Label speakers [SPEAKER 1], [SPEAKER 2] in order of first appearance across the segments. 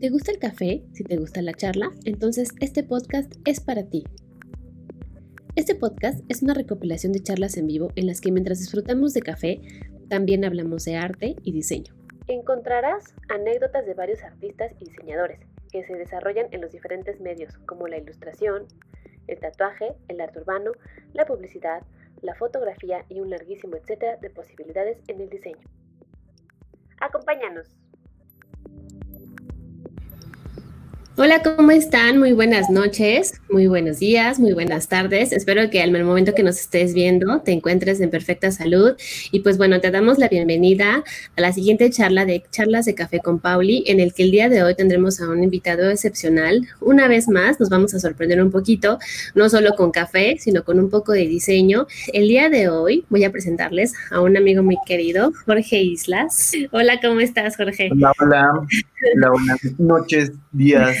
[SPEAKER 1] Te gusta el café, si te gusta la charla, entonces este podcast es para ti. Este podcast es una recopilación de charlas en vivo en las que mientras disfrutamos de café, también hablamos de arte y diseño. Encontrarás anécdotas de varios artistas y diseñadores que se desarrollan en los diferentes medios como la ilustración, el tatuaje, el arte urbano, la publicidad, la fotografía y un larguísimo etcétera de posibilidades en el diseño. Acompáñanos. Hola, ¿cómo están? Muy buenas noches, muy buenos días, muy buenas tardes. Espero que al momento que nos estés viendo te encuentres en perfecta salud. Y pues bueno, te damos la bienvenida a la siguiente charla de Charlas de Café con Pauli, en el que el día de hoy tendremos a un invitado excepcional. Una vez más, nos vamos a sorprender un poquito, no solo con café, sino con un poco de diseño. El día de hoy voy a presentarles a un amigo muy querido, Jorge Islas. Hola, ¿cómo estás, Jorge?
[SPEAKER 2] Hola, hola. Hola, buenas noches, días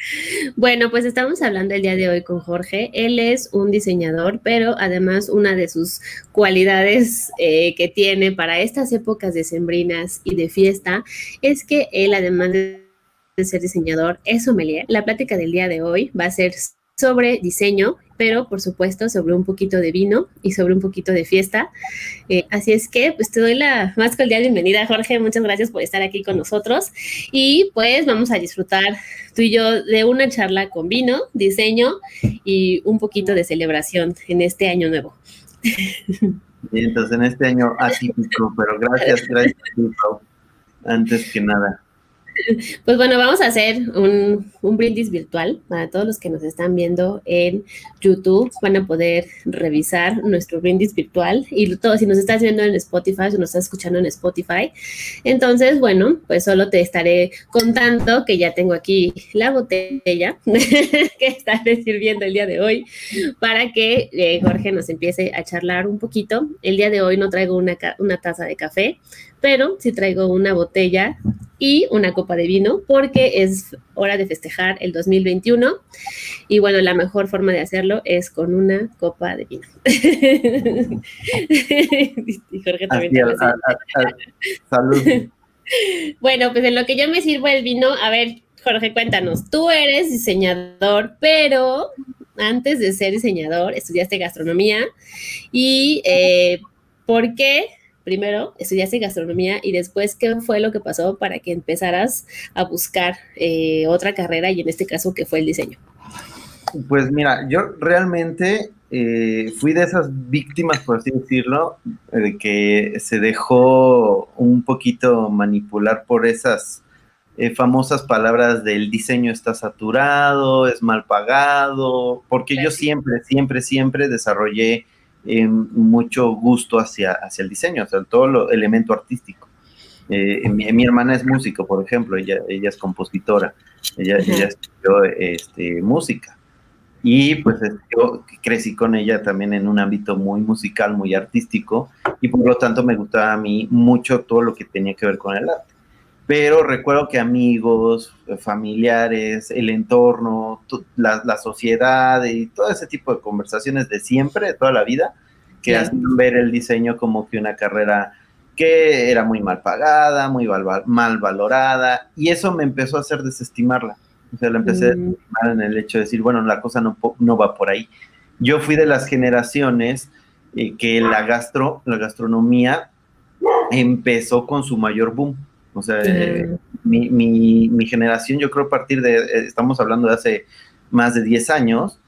[SPEAKER 1] bueno, pues estamos hablando el día de hoy con Jorge. Él es un diseñador, pero además una de sus cualidades eh, que tiene para estas épocas decembrinas y de fiesta es que él, además de ser diseñador, es sommelier. La plática del día de hoy va a ser sobre diseño, pero por supuesto sobre un poquito de vino y sobre un poquito de fiesta. Eh, así es que pues te doy la más cordial bienvenida, Jorge. Muchas gracias por estar aquí con nosotros. Y pues vamos a disfrutar tú y yo de una charla con vino, diseño y un poquito de celebración en este año nuevo.
[SPEAKER 2] Entonces en este año atípico, pero gracias, gracias, antes que nada.
[SPEAKER 1] Pues bueno, vamos a hacer un, brindis virtual para todos los que nos están viendo en YouTube. Van a poder revisar nuestro brindis virtual y todo, si nos estás viendo en Spotify o nos estás escuchando en Spotify. Entonces, bueno, pues solo te estaré contando que ya tengo aquí la botella que estaré sirviendo el día de hoy para que eh, Jorge nos empiece a charlar un poquito. El día de hoy no traigo una, una taza de café, pero sí traigo una botella y una copa de vino porque es hora de festejar el 2021 y bueno, la mejor forma de hacerlo es con una copa de vino. y Jorge también salud. Bueno, pues en lo que yo me sirvo el vino, a ver, Jorge, cuéntanos, tú eres diseñador, pero antes de ser diseñador estudiaste gastronomía y eh, ¿por qué primero estudiaste gastronomía y después qué fue lo que pasó para que empezaras a buscar eh, otra carrera y en este caso que fue el diseño.
[SPEAKER 2] Pues mira, yo realmente eh, fui de esas víctimas, por así decirlo, de que se dejó un poquito manipular por esas eh, famosas palabras del diseño está saturado, es mal pagado, porque yo siempre, siempre, siempre desarrollé eh, mucho gusto hacia, hacia el diseño, sea, todo lo elemento artístico. Eh, mi, hermana es músico, por ejemplo, ella, ella es compositora, ella, ella estudió este, música. Y pues yo crecí con ella también en un ámbito muy musical, muy artístico, y por lo tanto me gustaba a mí mucho todo lo que tenía que ver con el arte pero recuerdo que amigos, familiares, el entorno, la, sociedad y todo ese tipo de conversaciones de siempre, de toda la vida, que hacían ver el diseño como que una carrera que era muy mal pagada, muy mal, valorada, y eso me empezó a hacer desestimarla. O sea, la empecé a desestimar en el hecho de decir, bueno, la cosa no, no va por ahí. Yo fui de las generaciones eh, que la, gastro, la gastronomía empezó con su mayor boom o sea, eh, mi, mi, generación, yo creo a partir de, eh, estamos hablando de hace más de 10 años,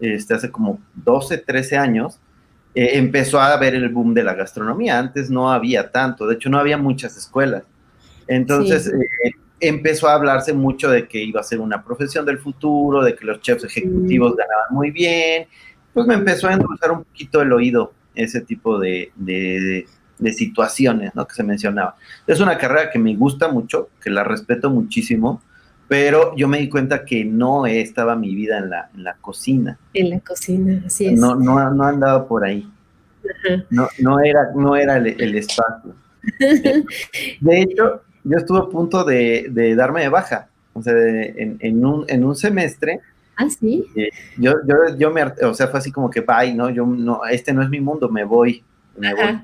[SPEAKER 2] este, hace como 12, 13 años, eh, empezó a haber el boom de la gastronomía. Antes no había tanto, de hecho no había muchas escuelas. Entonces empezó a hablarse mucho de que iba a ser una profesión del futuro, de que los chefs ejecutivos ganaban muy bien. Pues me empezó a endulzar un poquito el oído ese tipo de, de situaciones, ¿no? Que se mencionaba. Es una carrera que me gusta mucho, que la respeto muchísimo, pero yo me di cuenta que no estaba mi vida en la, en la cocina.
[SPEAKER 1] En la cocina, así es.
[SPEAKER 2] No, no, no andaba por ahí. No, no era, no era el, espacio. De hecho, yo estuve a punto de, darme de baja. O sea, en, un, en un semestre.
[SPEAKER 1] Ah, sí.
[SPEAKER 2] Eh, yo, yo, yo me, o sea, fue así como que, bye, no, yo no, este no es mi mundo, me voy. Me voy.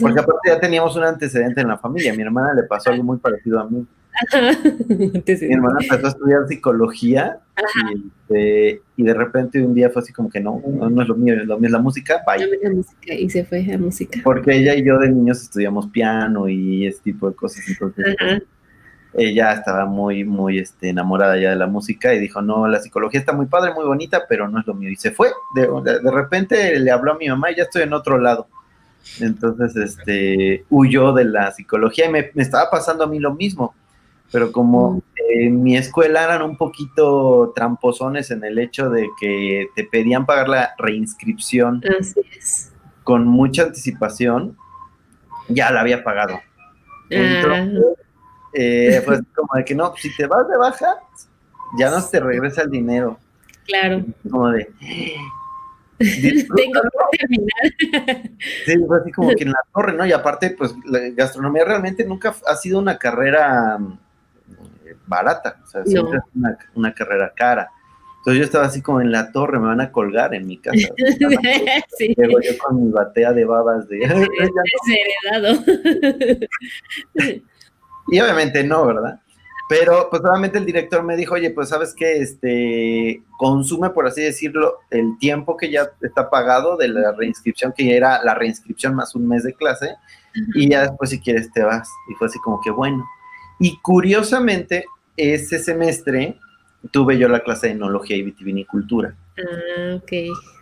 [SPEAKER 2] Porque aparte ya teníamos un antecedente en la familia. Mi hermana le pasó algo muy parecido a mí. Mi hermana empezó a estudiar psicología y, este, y, de repente un día fue así como que no, no, es lo mío, lo mío es la música,
[SPEAKER 1] bye. La música y se fue a música.
[SPEAKER 2] Porque ella y yo de niños estudiamos piano y ese tipo de cosas, entonces ella estaba muy, muy este, enamorada ya de la música y dijo, no, la psicología está muy padre, muy bonita, pero no es lo mío. Y se fue, de, de repente le habló a mi mamá y ya estoy en otro lado. Entonces, este, huyó de la psicología y me, estaba pasando a mí lo mismo. Pero como mm. en mi escuela eran un poquito tramposones en el hecho de que te pedían pagar la reinscripción con mucha anticipación, ya la había pagado. Ah. Entonces, eh, pues como de que no, si te vas de baja, ya no te regresa el dinero.
[SPEAKER 1] Claro.
[SPEAKER 2] Como de,
[SPEAKER 1] tengo que terminar.
[SPEAKER 2] Sí, fue así como que en la torre, ¿no? Y aparte, pues la gastronomía realmente nunca ha sido una carrera mm, barata, o sea, siempre es una, carrera cara. Entonces yo estaba así como en la torre, me van a colgar en mi casa. sí. Luego yo con mi batea de babas de...
[SPEAKER 1] Desheredado.
[SPEAKER 2] y obviamente no, ¿verdad? Pero pues obviamente el director me dijo, oye, pues sabes que este consume, por así decirlo, el tiempo que ya está pagado de la reinscripción, que era la reinscripción más un mes de clase, y ya después si quieres te vas. Y fue así como que bueno. Y curiosamente, ese semestre tuve yo la clase de enología y vitivinicultura.
[SPEAKER 1] Ah, ok.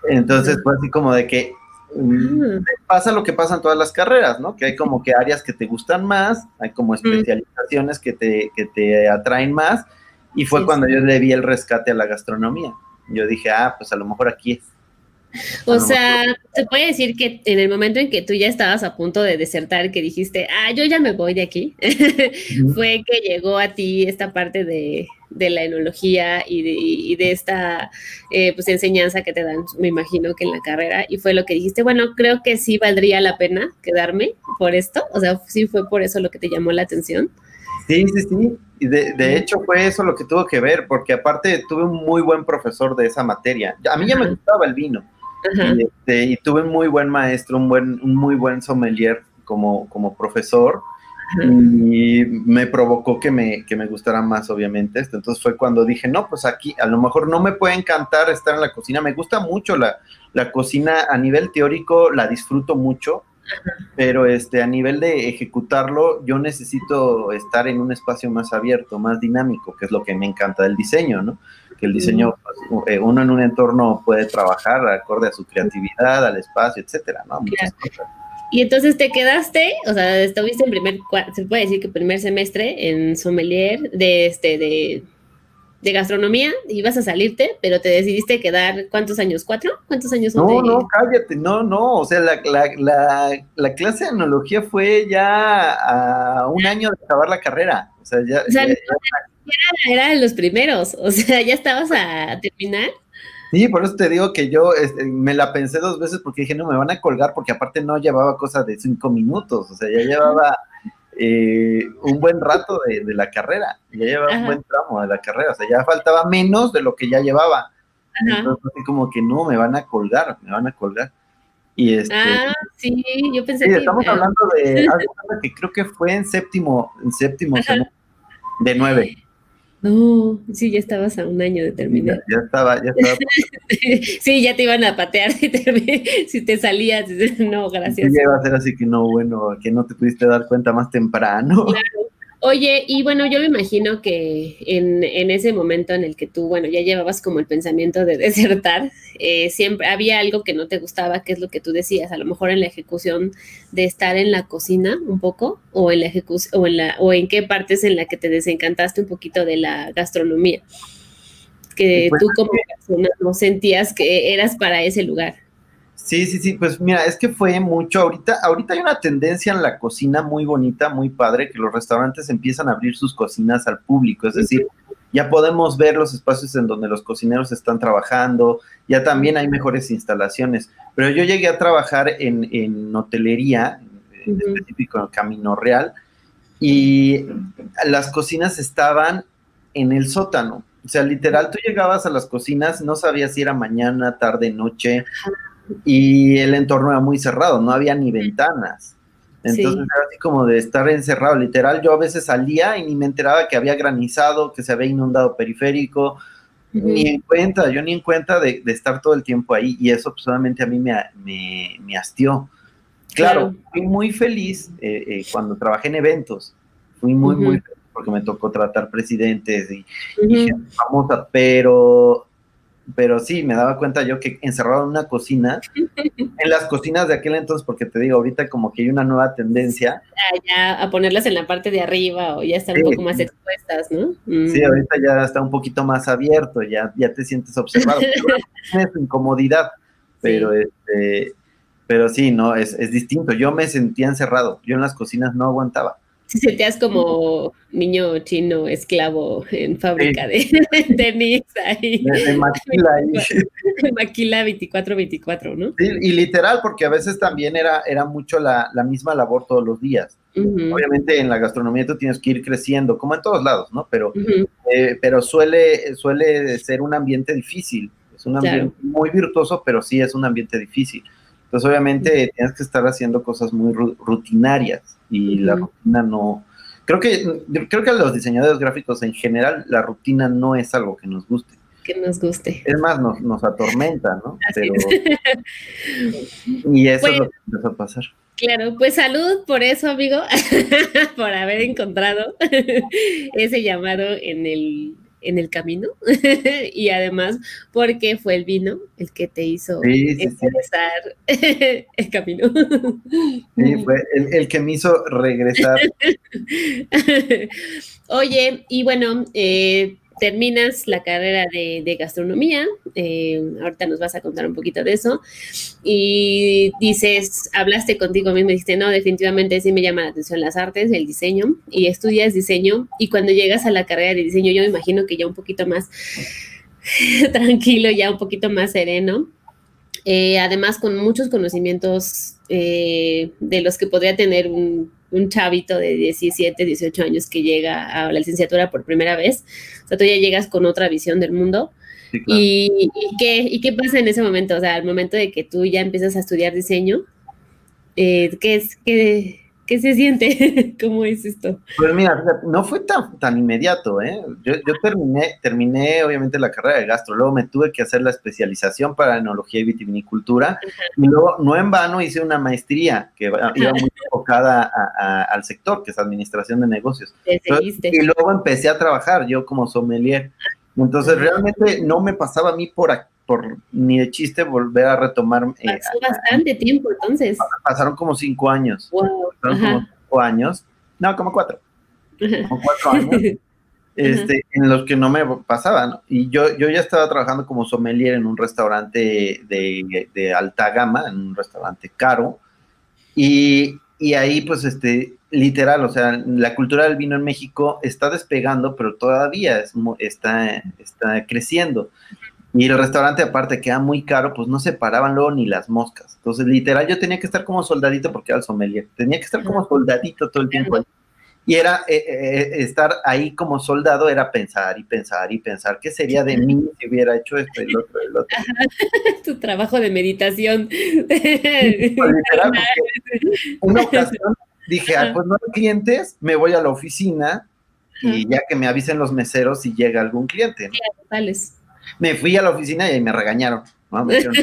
[SPEAKER 2] Entonces fue así como de que Mm. pasa lo que pasa en todas las carreras, ¿no? Que hay como que áreas que te gustan más, hay como especializaciones que te, que te atraen más, y fue cuando yo le vi el rescate a la gastronomía. Yo dije, ah, pues a lo mejor aquí es.
[SPEAKER 1] O sea, se puede decir que en el momento en que tú ya estabas a punto de desertar, que dijiste, ah, yo ya me voy de aquí, fue que llegó a ti esta parte de, la enología y de, esta eh, pues enseñanza que te dan, me imagino que en la carrera, y fue lo que dijiste, bueno, creo que sí valdría la pena quedarme por esto, o sea, sí fue por eso lo que te llamó la atención.
[SPEAKER 2] Sí, sí, sí. Y de, de, hecho fue eso lo que tuvo que ver, porque aparte tuve un muy buen profesor de esa materia. A mí ya me gustaba el vino, este, y, tuve un muy buen maestro, un, buen, un muy buen sommelier como, como profesor. Y me provocó que me, que me gustara más, obviamente. Esto. Entonces fue cuando dije, no, pues aquí a lo mejor no me puede encantar estar en la cocina. Me gusta mucho la, la cocina a nivel teórico, la disfruto mucho, pero este, a nivel de ejecutarlo, yo necesito estar en un espacio más abierto, más dinámico, que es lo que me encanta del diseño, ¿no? que el diseño, pues, eh, uno en un entorno puede trabajar acorde a su creatividad, al espacio, etcétera, ¿no? Muchas cosas.
[SPEAKER 1] Y entonces te quedaste, o sea, estuviste en primer, se puede decir que primer semestre en sommelier de este, de, de gastronomía, ibas a salirte, pero te decidiste quedar, ¿cuántos años? ¿Cuatro? ¿Cuántos años?
[SPEAKER 2] No, no, cállate, no, no, o sea, la, la, la, la, clase de enología fue ya a un año de acabar la carrera, o sea, ya, ya
[SPEAKER 1] era, de los primeros, o sea, ya estabas a terminar.
[SPEAKER 2] Sí, por eso te digo que yo este, me la pensé dos veces porque dije, no, me van a colgar porque aparte no llevaba cosa de cinco minutos, o sea, ya llevaba eh, un buen rato de, la carrera, ya llevaba un buen tramo de la carrera, o sea, ya faltaba menos de lo que ya llevaba. Entonces, como que no, me van a colgar, me van a colgar. Y este,
[SPEAKER 1] ah, sí, yo pensé
[SPEAKER 2] sí, estamos hablando de algo que creo que fue en séptimo, en séptimo de nueve.
[SPEAKER 1] No, sí, ya estabas a un año de terminar.
[SPEAKER 2] Ya, estaba, ya estaba.
[SPEAKER 1] sí, ya te iban a patear si te, si te salías. No, gracias.
[SPEAKER 2] Sí, iba a ser así que no, bueno, que no te pudiste dar cuenta más temprano.
[SPEAKER 1] Claro, Oye, y bueno, yo me imagino que en, ese momento en el que tú, bueno, ya llevabas como el pensamiento de desertar, eh, siempre había algo que no te gustaba, que es lo que tú decías, a lo mejor en la ejecución de estar en la cocina un poco, o en la ejecución, o en la, o en qué partes en la que te desencantaste un poquito de la gastronomía, que pues tú como persona no sentías que eras para ese lugar.
[SPEAKER 2] Sí, sí, sí, pues mira, es que fue mucho. Ahorita, ahorita hay una tendencia en la cocina muy bonita, muy padre, que los restaurantes empiezan a abrir sus cocinas al público. Es decir, ya podemos ver los espacios en donde los cocineros están trabajando, ya también hay mejores instalaciones. Pero yo llegué a trabajar en, en hotelería, en específico en Camino Real, y las cocinas estaban en el sótano. O sea, literal, tú llegabas a las cocinas, no sabías si era mañana, tarde, noche y el entorno era muy cerrado, no había ni ventanas. Entonces era así como de estar encerrado, literal. Yo a veces salía y ni me enteraba que había granizado, que se había inundado periférico, ni en cuenta, yo ni en cuenta de, estar todo el tiempo ahí. Y eso solamente a mí me, me, hastió. Claro, fui muy feliz eh, eh, cuando trabajé en eventos. Fui muy, muy feliz porque me tocó tratar presidentes y, y gente famosa, pero pero sí, me daba cuenta yo que encerrado en una cocina, en las cocinas de aquel entonces, porque te digo, ahorita como que hay una nueva tendencia.
[SPEAKER 1] Ah, ya, a ponerlas en la parte de arriba o ya están un poco más expuestas, ¿no?
[SPEAKER 2] Sí, mm. ahorita ya está un poquito más abierto, ya, ya te sientes observado. Tienes incomodidad, pero este, pero sí, no, es, es distinto. Yo me sentía encerrado, yo en las cocinas no aguantaba
[SPEAKER 1] si sentías como niño chino esclavo en fábrica de tenis ahí.
[SPEAKER 2] De, maquila ahí.
[SPEAKER 1] maquila 24-24, ¿no?
[SPEAKER 2] Sí, y literal, porque a veces también era, era mucho la, misma labor todos los días. Obviamente en la gastronomía tú tienes que ir creciendo, como en todos lados, ¿no? Pero, eh, pero suele, suele ser un ambiente difícil. Es un ambiente muy virtuoso, pero sí es un ambiente difícil. Entonces, obviamente, tienes que estar haciendo cosas muy rutinarias y la rutina no. Creo que, creo que a los diseñadores gráficos en general, la rutina no es algo que nos guste.
[SPEAKER 1] Que nos guste.
[SPEAKER 2] Es más, nos, nos atormenta, ¿no? Pero, y eso es lo que empezó a pasar.
[SPEAKER 1] Claro, pues salud por eso, amigo, por haber encontrado ese llamado en el en el camino y además porque fue el vino el que te hizo regresar el camino.
[SPEAKER 2] Sí, fue el, que me hizo regresar.
[SPEAKER 1] Oye, y bueno, eh, terminas la carrera de, gastronomía, eh, ahorita nos vas a contar un poquito de eso, y dices, hablaste contigo mismo dijiste, no, definitivamente sí me llama la atención las artes, el diseño, y estudias diseño, y cuando llegas a la carrera de diseño, yo me imagino que ya un poquito más tranquilo, ya un poquito más sereno, eh, además con muchos conocimientos eh, de los que podría tener un un chavito de 17, 18 años que llega a la licenciatura por primera vez. O sea, tú ya llegas con otra visión del mundo. y, qué, ¿Y qué pasa en ese momento? O sea, al momento de que tú ya empiezas a estudiar diseño, eh, ¿qué es, qué, ¿Qué se siente? ¿Cómo es esto?
[SPEAKER 2] Pues mira, no fue tan, tan inmediato, ¿eh? Yo, terminé, terminé obviamente la carrera de gastro, luego me tuve que hacer la especialización para enología y vitivinicultura, y luego no en vano hice una maestría que iba muy enfocada al sector, que es administración de negocios. y luego empecé a trabajar yo como sommelier. Entonces realmente no me pasaba a mí por aquí por ni de chiste volver a retomar.
[SPEAKER 1] Eh, Pasó bastante tiempo entonces.
[SPEAKER 2] Pasaron como cinco años. Wow. Pasaron como cinco años. No, como cuatro. Como cuatro años. Este, en los que no me pasaba, Y yo, yo ya estaba trabajando como sommelier en un restaurante de, de alta gama, en un restaurante caro, y, y, ahí pues este, literal, o sea, la cultura del vino en México está despegando, pero todavía es, está, está creciendo. Y el restaurante aparte queda muy caro, pues no se paraban luego ni las moscas. Entonces, literal, yo tenía que estar como soldadito porque era el sommelier. Tenía que estar como soldadito todo el tiempo. Y era eh, eh, eh, estar ahí como soldado, era pensar y pensar y pensar qué sería de mí si hubiera hecho esto y lo otro y lo otro.
[SPEAKER 1] tu trabajo de meditación. Pues,
[SPEAKER 2] literal, una ocasión dije, pues no hay clientes, me voy a la oficina y ya que me avisen los meseros si llega algún cliente. ¿no? Me fui a la oficina y me regañaron. ¿no? Me dijeron,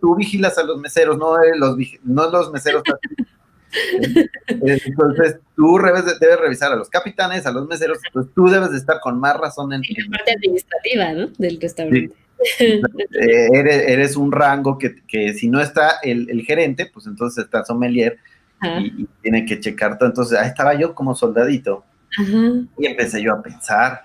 [SPEAKER 2] tú vigilas a los meseros, no los, no los meseros. Entonces, tú debes, revisar a los capitanes, a los meseros, entonces tú debes de estar con más razón en...
[SPEAKER 1] la parte administrativa, ¿no? Del restaurante.
[SPEAKER 2] Eh, eres, un rango que, que si no está el, el, gerente, pues entonces está sommelier y, tiene que checar todo. Entonces, ahí estaba yo como soldadito y empecé yo a pensar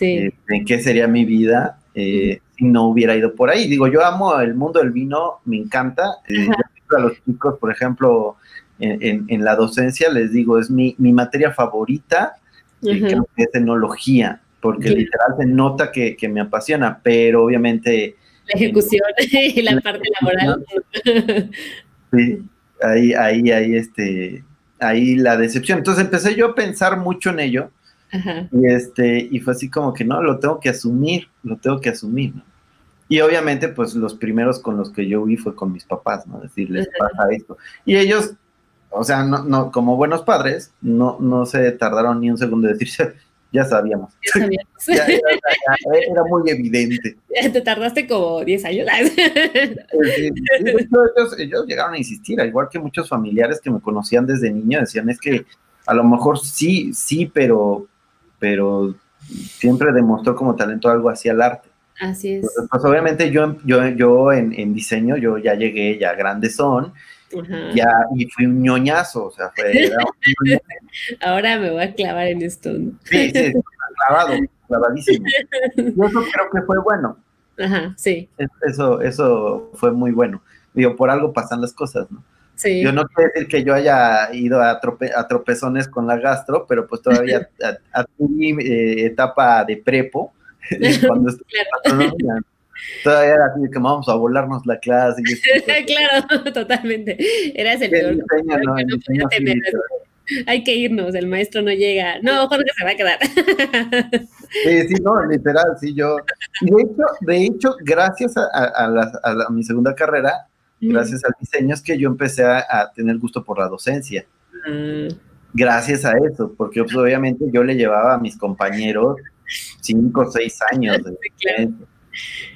[SPEAKER 2] eh, en qué sería mi vida eh, si no hubiera ido por ahí. Digo, yo amo el mundo del vino, me encanta. Eh, a los chicos, por ejemplo, en, la docencia, les digo, es mi, materia favorita, que es enología, porque literal se nota que, me apasiona, pero obviamente...
[SPEAKER 1] La ejecución y la parte laboral.
[SPEAKER 2] Sí, ahí, ahí, ahí, este, ahí la decepción. Entonces empecé yo a pensar mucho en ello y, este, y fue así como que no, lo tengo que asumir, lo tengo que asumir, ¿no? Y obviamente, pues los primeros con los que yo vi fue con mis papás, ¿no? Decirles, pasa esto. Y ellos, o sea, no, no, como buenos padres, no, no se tardaron ni un segundo en decirse, ya sabíamos. Ya sabíamos. era, muy evidente.
[SPEAKER 1] Te tardaste como 10 años.
[SPEAKER 2] ellos, llegaron a insistir, al igual que muchos familiares que me conocían desde niño, decían, es que a lo mejor sí, sí, pero, pero siempre demostró como talento algo hacia el arte.
[SPEAKER 1] Así es.
[SPEAKER 2] pues obviamente yo, yo, yo en, en, diseño, yo ya llegué ya grande son, ya, y fui un ñoñazo, o sea, fue...
[SPEAKER 1] Ahora me voy a clavar en esto.
[SPEAKER 2] Sí, sí, clavado, clavadísimo. Y eso creo que fue bueno.
[SPEAKER 1] Ajá, sí.
[SPEAKER 2] Eso, eso fue muy bueno. Digo, por algo pasan las cosas, ¿no? Sí. Yo no quiero decir que yo haya ido a, a tropezones con la gastro, pero pues todavía a, mi eh, etapa de prepo, cuando estuve Todavía era así que vamos a volarnos la clase.
[SPEAKER 1] claro, totalmente. Eras el peor. Hay que irnos, el maestro no llega. No, Jorge se va a quedar.
[SPEAKER 2] sí, sí, no, literal, sí, yo. De hecho, de hecho gracias a, a, mi segunda carrera, gracias al diseño, es que yo empecé a, tener gusto por la docencia. Mm. Gracias a eso, porque pues, obviamente yo le llevaba a mis compañeros cinco o seis años de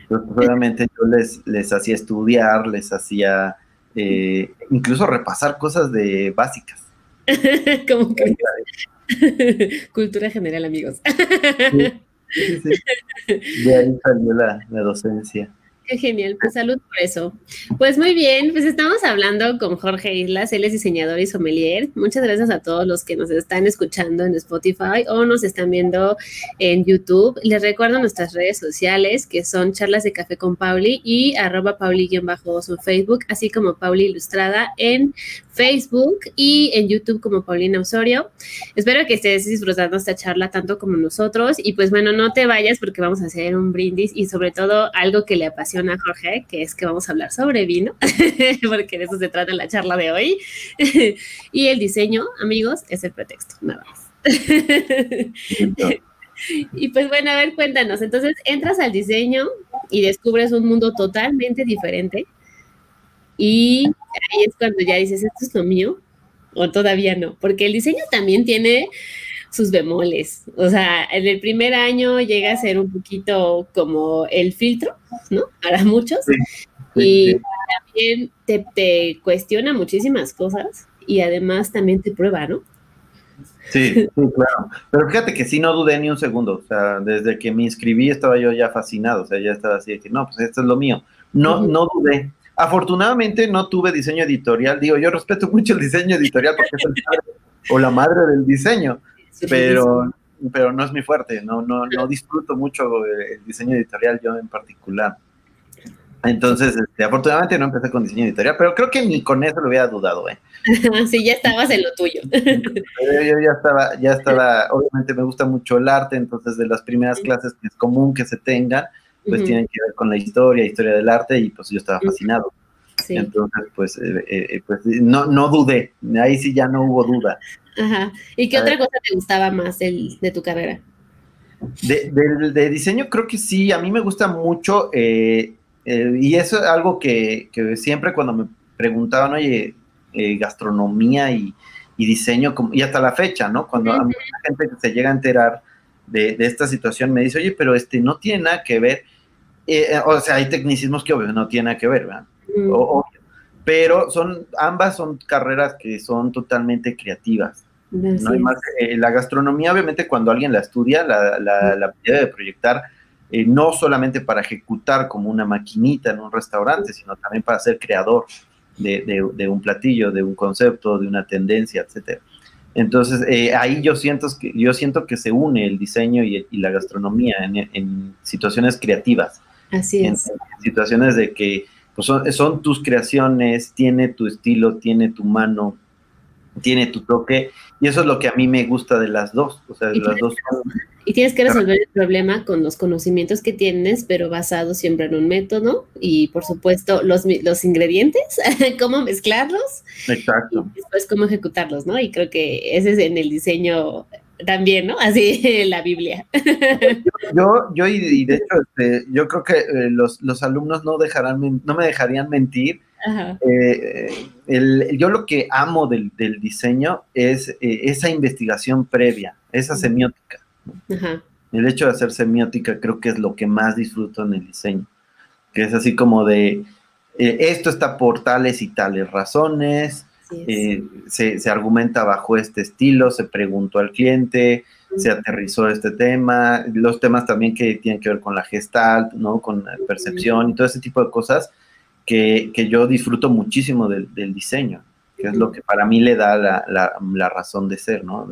[SPEAKER 2] entonces, obviamente yo les, les hacía estudiar, les hacía eh, incluso repasar cosas de básicas.
[SPEAKER 1] Como que cultura general, amigos.
[SPEAKER 2] Sí, sí, De ahí salió la, la docencia.
[SPEAKER 1] Genial, pues salud por eso. Pues muy bien, pues estamos hablando con Jorge Islas, él es diseñador y sommelier. Muchas gracias a todos los que nos están escuchando en Spotify o nos están viendo en YouTube. Les recuerdo nuestras redes sociales que son charlas de café con Pauli y arroba Pauli-bajo en Facebook, así como Pauli Ilustrada en Facebook y en YouTube como Paulina Osorio. Espero que estés disfrutando esta charla tanto como nosotros y pues bueno, no te vayas porque vamos a hacer un brindis y sobre todo algo que le apasiona a Jorge, que es que vamos a hablar sobre vino, porque de eso se trata la charla de hoy. y el diseño, amigos, es el pretexto, nada más. Y pues bueno, a ver, cuéntanos. Entonces entras al diseño y descubres un mundo totalmente diferente y ahí es cuando ya dices, ¿esto es lo mío? O todavía no, porque el diseño también tiene sus bemoles. O sea, en el primer año llega a ser un poquito como el filtro, ¿no? Para muchos. y también te, te, cuestiona muchísimas cosas y además también te prueba, ¿no?
[SPEAKER 2] Sí, sí, claro. Pero fíjate que sí no dudé ni un segundo. O sea, desde que me inscribí estaba yo ya fascinado. O sea, ya estaba así de que no, pues esto es lo mío. No, no dudé. Afortunadamente no tuve diseño editorial. Digo, yo respeto mucho el diseño editorial porque es el padre o la madre del diseño, pero, pero no es mi fuerte. No, no, no disfruto mucho el diseño editorial yo en particular. Entonces, este, afortunadamente no empecé con diseño editorial, pero creo que ni con eso lo hubiera dudado, ¿eh?
[SPEAKER 1] sí, ya estabas en lo tuyo.
[SPEAKER 2] yo ya estaba, ya estaba, obviamente me gusta mucho el arte, entonces de las primeras clases que es común que se tengan, pues tienen que ver con la historia, historia del arte, y pues yo estaba fascinado. Entonces, pues, eh, eh, pues no, no dudé, ahí sí ya no hubo duda.
[SPEAKER 1] Ajá. ¿Y qué otra cosa te gustaba más de tu carrera?
[SPEAKER 2] De, diseño creo que sí, a mí me gusta mucho, eh, y eso es algo que, siempre cuando me preguntaban, oye, gastronomía y, diseño, y hasta la fecha, ¿no? Cuando hay mucha gente que se llega a enterar de, esta situación me dice, oye, pero este no tiene nada que ver, eh, o sea, hay tecnicismos que obvio no tienen nada que ver, ¿verdad? pero son, ambas son carreras que son totalmente creativas. No hay más, eh, la gastronomía, obviamente, cuando alguien la estudia, la, la, de proyectar eh, no solamente para ejecutar como una maquinita en un restaurante, sino también para ser creador de, de, un platillo, de un concepto, de una tendencia, etcétera. Entonces, eh, ahí yo siento, que, yo siento que se une el diseño y, la gastronomía en, situaciones creativas.
[SPEAKER 1] Así es.
[SPEAKER 2] En, situaciones de que pues son, tus creaciones, tiene tu estilo, tiene tu mano, tiene tu toque, y eso es lo que a mí me gusta de las dos. O sea, las dos
[SPEAKER 1] y tienes que resolver el problema con los conocimientos que tienes, pero basado siempre en un método y, por supuesto, los, los ingredientes, cómo mezclarlos.
[SPEAKER 2] Exacto.
[SPEAKER 1] Y después cómo ejecutarlos, ¿no? Y creo que ese es en el diseño también, ¿no? Así la Biblia.
[SPEAKER 2] Yo, yo y, de hecho, este, yo creo que eh, los, los, alumnos no dejarán, no me dejarían mentir Eh, yo lo que amo del, diseño es eh, esa investigación previa, esa semiótica. El hecho de hacer semiótica creo que es lo que más disfruto en el diseño, que es así como de, esto está por tales y tales razones, se, se, argumenta bajo este estilo, se preguntó al cliente, se aterrizó este tema, los temas también que tienen que ver con la gestalt, ¿no? Con la percepción y todo ese tipo de cosas que, yo disfruto muchísimo del, diseño, que es lo que para mí le da la, razón de ser, ¿no?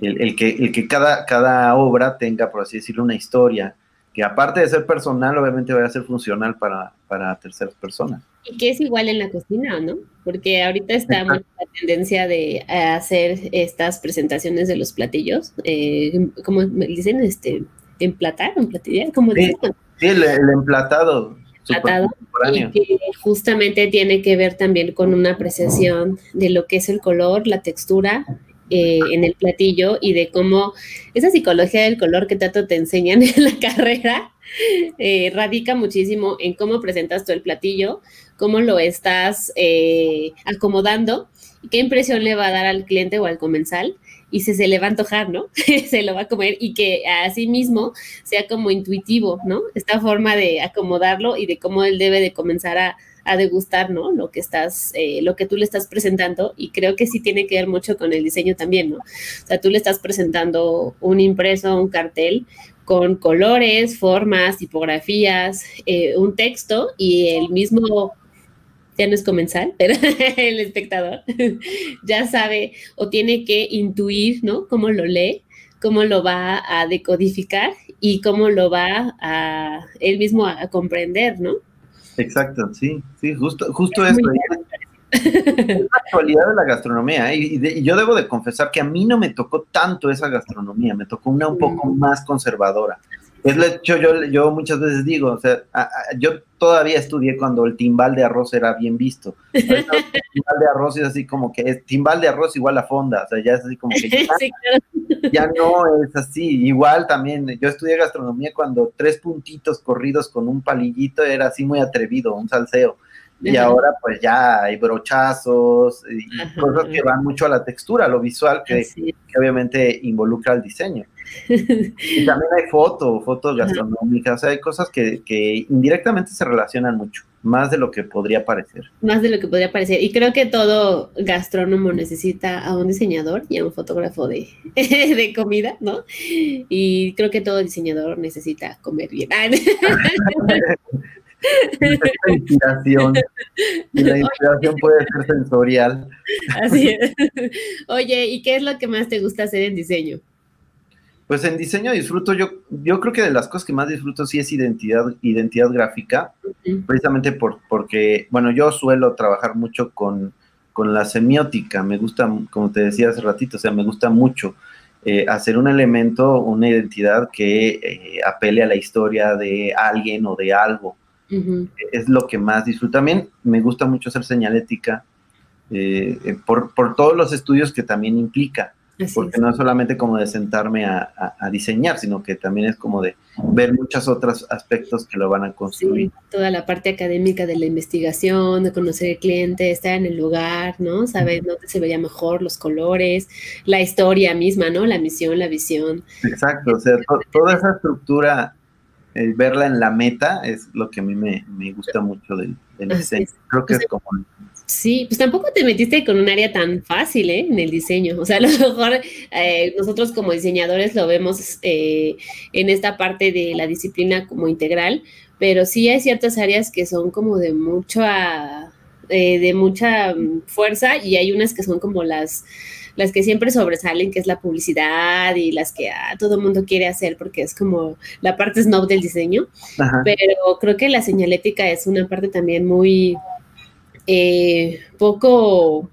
[SPEAKER 2] El, que, el que cada, cada obra tenga, por así decirlo, una historia, que aparte de ser personal, obviamente va a ser funcional para, para terceras personas.
[SPEAKER 1] Y que es igual en la cocina, ¿no? Porque ahorita está la tendencia de hacer estas presentaciones de los platillos, eh, como me dicen, este, emplatar, emplatillar, como
[SPEAKER 2] sí, Sí, el, emplatado.
[SPEAKER 1] Emplatado, y que justamente tiene que ver también con una apreciación de lo que es el color, la textura eh, en el platillo y de cómo esa psicología del color que tanto te enseñan en la carrera eh, radica muchísimo en cómo presentas tú el platillo, cómo lo estás eh, acomodando qué impresión le va a dar al cliente o al comensal y si se le va a antojar, ¿no? se lo va a comer y que así mismo sea como intuitivo, ¿no? Esta forma de acomodarlo y de cómo él debe de comenzar a a degustar, ¿no? Lo que estás, eh, lo que tú le estás presentando y creo que sí tiene que ver mucho con el diseño también, ¿no? O sea, tú le estás presentando un impreso, un cartel con colores, formas, tipografías, eh, un texto y el mismo ya no es comensal, pero el espectador ya sabe o tiene que intuir, ¿no? Cómo lo lee, cómo lo va a decodificar y cómo lo va a él mismo a comprender, ¿no?
[SPEAKER 2] Exacto, sí, sí, justo, justo eso. Es la actualidad de la gastronomía, ¿eh? y, yo debo de confesar que a mí no me tocó tanto esa gastronomía, me tocó una un poco mm. más conservadora. Es lo hecho, yo, yo muchas veces digo, o sea, yo todavía estudié cuando el timbal de arroz era bien visto. el timbal de arroz es así como que es timbal de arroz igual a fonda, o sea, ya es así como que ya, no es así. Igual también, yo estudié gastronomía cuando tres puntitos corridos con un palillito era así muy atrevido, un salseo. Y ahora pues ya hay brochazos y cosas que van mucho a la textura, a lo visual, que, que obviamente involucra el diseño. Y también hay fotos, fotos gastronómicas, o sea, hay cosas que, indirectamente se relacionan mucho, más de lo que podría parecer.
[SPEAKER 1] Más de lo que podría parecer. Y creo que todo gastrónomo necesita a un diseñador y a un fotógrafo de, de comida, ¿no? Y creo que todo diseñador necesita comer bien.
[SPEAKER 2] la inspiración. Y la inspiración puede ser sensorial.
[SPEAKER 1] Así es. Oye, ¿y qué es lo que más te gusta hacer en diseño?
[SPEAKER 2] Pues en diseño disfruto, yo, yo creo que de las cosas que más disfruto sí es identidad, identidad gráfica, precisamente por, porque, bueno, yo suelo trabajar mucho con, la semiótica, me gusta, como te decía hace ratito, o sea, me gusta mucho eh, hacer un elemento, una identidad que eh, apele a la historia de alguien o de algo. Es lo que más disfruto. También me gusta mucho hacer señalética eh, por, por todos los estudios que también implica porque no es solamente como de sentarme a, diseñar, sino que también es como de ver muchos otros aspectos que lo van a construir.
[SPEAKER 1] toda la parte académica de la investigación, de conocer el cliente, estar en el lugar, ¿no? Saber dónde se veía mejor, los colores, la historia misma, ¿no? La misión, la visión.
[SPEAKER 2] Exacto, o sea, toda esa estructura, el verla en la meta es lo que a mí me, gusta mucho del, diseño. Creo que es como
[SPEAKER 1] Sí, pues tampoco te metiste con un área tan fácil ¿eh? en el diseño. O sea, a lo mejor eh, nosotros como diseñadores lo vemos eh, en esta parte de la disciplina como integral, pero sí hay ciertas áreas que son como de mucha, de mucha mm, fuerza y hay unas que son como las, las que siempre sobresalen, que es la publicidad y las que ah, todo el mundo quiere hacer porque es como la parte snob del diseño. Pero creo que la señalética es una parte también muy eh, poco,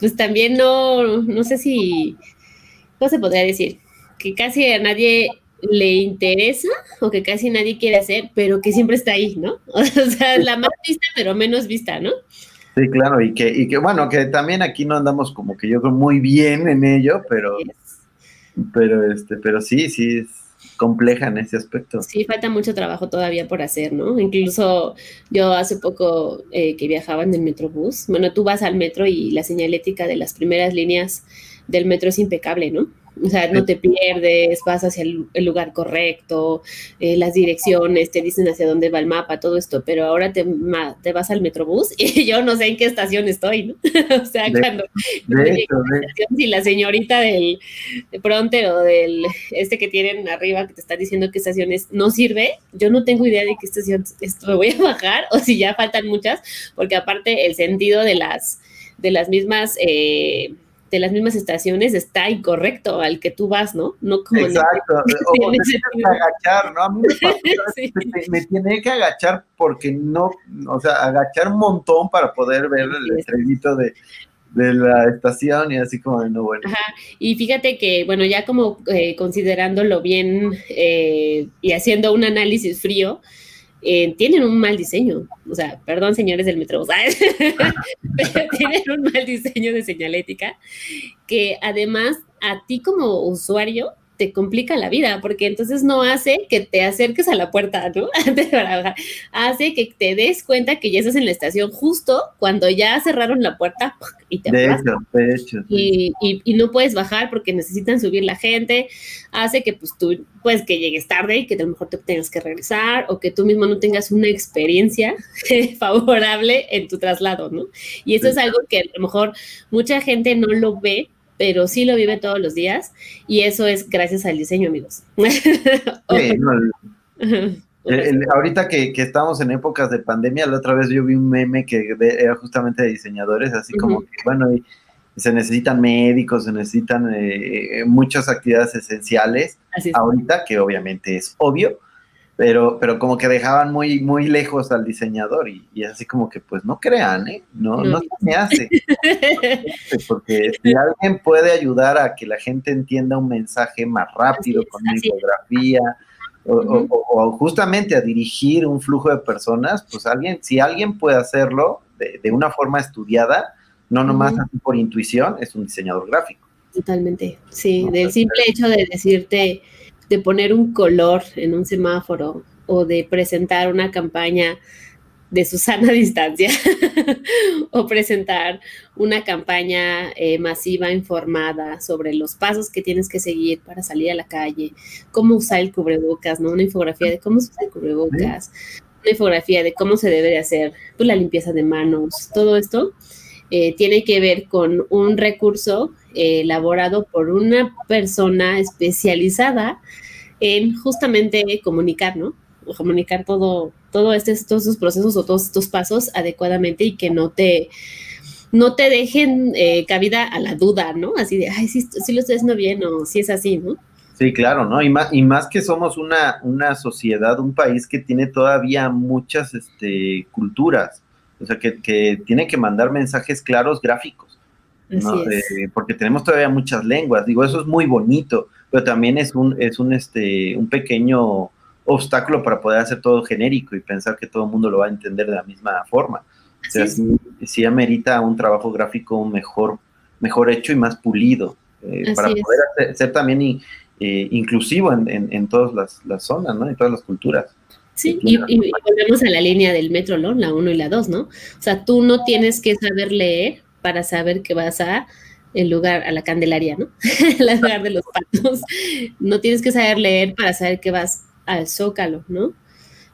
[SPEAKER 1] pues también no, no sé si, ¿cómo se podría decir? Que casi a nadie le interesa o que casi nadie quiere hacer, pero que siempre está ahí, ¿no? O sea, la más vista, pero menos vista, ¿no?
[SPEAKER 2] Sí, claro, y que, y que bueno, que también aquí no andamos como que yo creo muy bien en ello, pero, pero este, pero sí, sí, compleja en ese aspecto.
[SPEAKER 1] Sí, falta mucho trabajo todavía por hacer, ¿no? Incluso yo hace poco eh, que viajaba en el Metrobús, bueno, tú vas al metro y la señalética de las primeras líneas del metro es impecable, ¿no? O sea, no te pierdes, vas hacia el, lugar correcto, eh, las direcciones te dicen hacia dónde va el mapa, todo esto, pero ahora te, te vas al metrobús y yo no sé en qué estación estoy, ¿no? o sea, cuando si la señorita del de o del este que tienen arriba que te está diciendo qué estaciones no sirve, yo no tengo idea de qué estación esto me voy a bajar o si ya faltan muchas, porque aparte el sentido de las de las mismas eh, de las mismas estaciones está incorrecto al que tú vas, ¿no? No como
[SPEAKER 2] Exacto. O tienes que agachar, ¿no? A mí me, tiene que agachar porque no, o sea, agachar un montón para poder ver el estrellito de, la estación y así como de no bueno.
[SPEAKER 1] Ajá. Y fíjate que, bueno, ya como eh, considerándolo bien eh, y haciendo un análisis frío, eh, tienen un mal diseño. O sea, perdón, señores del metro, pero tienen un mal diseño de señalética que además a ti como usuario te complica la vida, porque entonces no hace que te acerques a la puerta, ¿no? hace que te des cuenta que ya estás en la estación justo cuando ya cerraron la puerta y te
[SPEAKER 2] de hecho, de hecho,
[SPEAKER 1] y, y, no puedes bajar porque necesitan subir la gente, hace que pues tú, pues que llegues tarde y que a lo mejor te tengas que regresar o que tú mismo no tengas una experiencia favorable en tu traslado, ¿no? Y eso es algo que a lo mejor mucha gente no lo ve pero sí lo vive todos los días y eso es gracias al diseño, amigos.
[SPEAKER 2] ahorita que, estamos en épocas de pandemia, la otra vez yo vi un meme que era justamente de diseñadores, así como que, bueno, se necesitan médicos, se necesitan eh, muchas actividades esenciales. Ahorita, que obviamente es obvio, pero, pero como que dejaban muy, muy lejos al diseñador y, y así como que pues no crean, ¿eh? No, no, se me hace. Porque si alguien puede ayudar a que la gente entienda un mensaje más rápido con una infografía o, o, justamente a dirigir un flujo de personas, pues alguien, si alguien puede hacerlo de, de una forma estudiada, no nomás así por intuición, es un diseñador gráfico.
[SPEAKER 1] Totalmente, sí, del simple hecho de decirte de poner un color en un semáforo o de presentar una campaña de su sana distancia o presentar una campaña eh, masiva informada sobre los pasos que tienes que seguir para salir a la calle, cómo usar el cubrebocas, ¿no? Una infografía de cómo usar el cubrebocas, una infografía de cómo se debe de hacer pues, la limpieza de manos, todo esto eh, tiene que ver con un recurso elaborado por una persona especializada en justamente comunicar, ¿no? comunicar todo, todo este, todos estos procesos o todos estos pasos adecuadamente y que no te, no te dejen eh, cabida a la duda, ¿no? Así de, ay, sí, sí lo estoy haciendo bien o si es así, ¿no?
[SPEAKER 2] Sí, claro, ¿no? Y más, y más que somos una, una sociedad, un país que tiene todavía muchas este, culturas, o sea, que, que tiene que mandar mensajes claros gráficos. Eh, porque tenemos todavía muchas lenguas. Digo, eso es muy bonito, pero también es un, es un, este, un pequeño obstáculo para poder hacer todo genérico y pensar que todo el mundo lo va a entender de la misma forma. O sea, sí, amerita un trabajo gráfico mejor, mejor hecho y más pulido, eh, para poder ser también eh, inclusivo en, en, todas las, las, zonas, ¿no? En todas las culturas.
[SPEAKER 1] Sí, y, y, volvemos a la línea del metro, ¿no? La 1 y la 2, ¿no? O sea, tú no tienes que saber leer para saber que vas a el lugar, a la Candelaria, ¿no? el lugar de los patos. No tienes que saber leer para saber que vas al Zócalo, ¿no?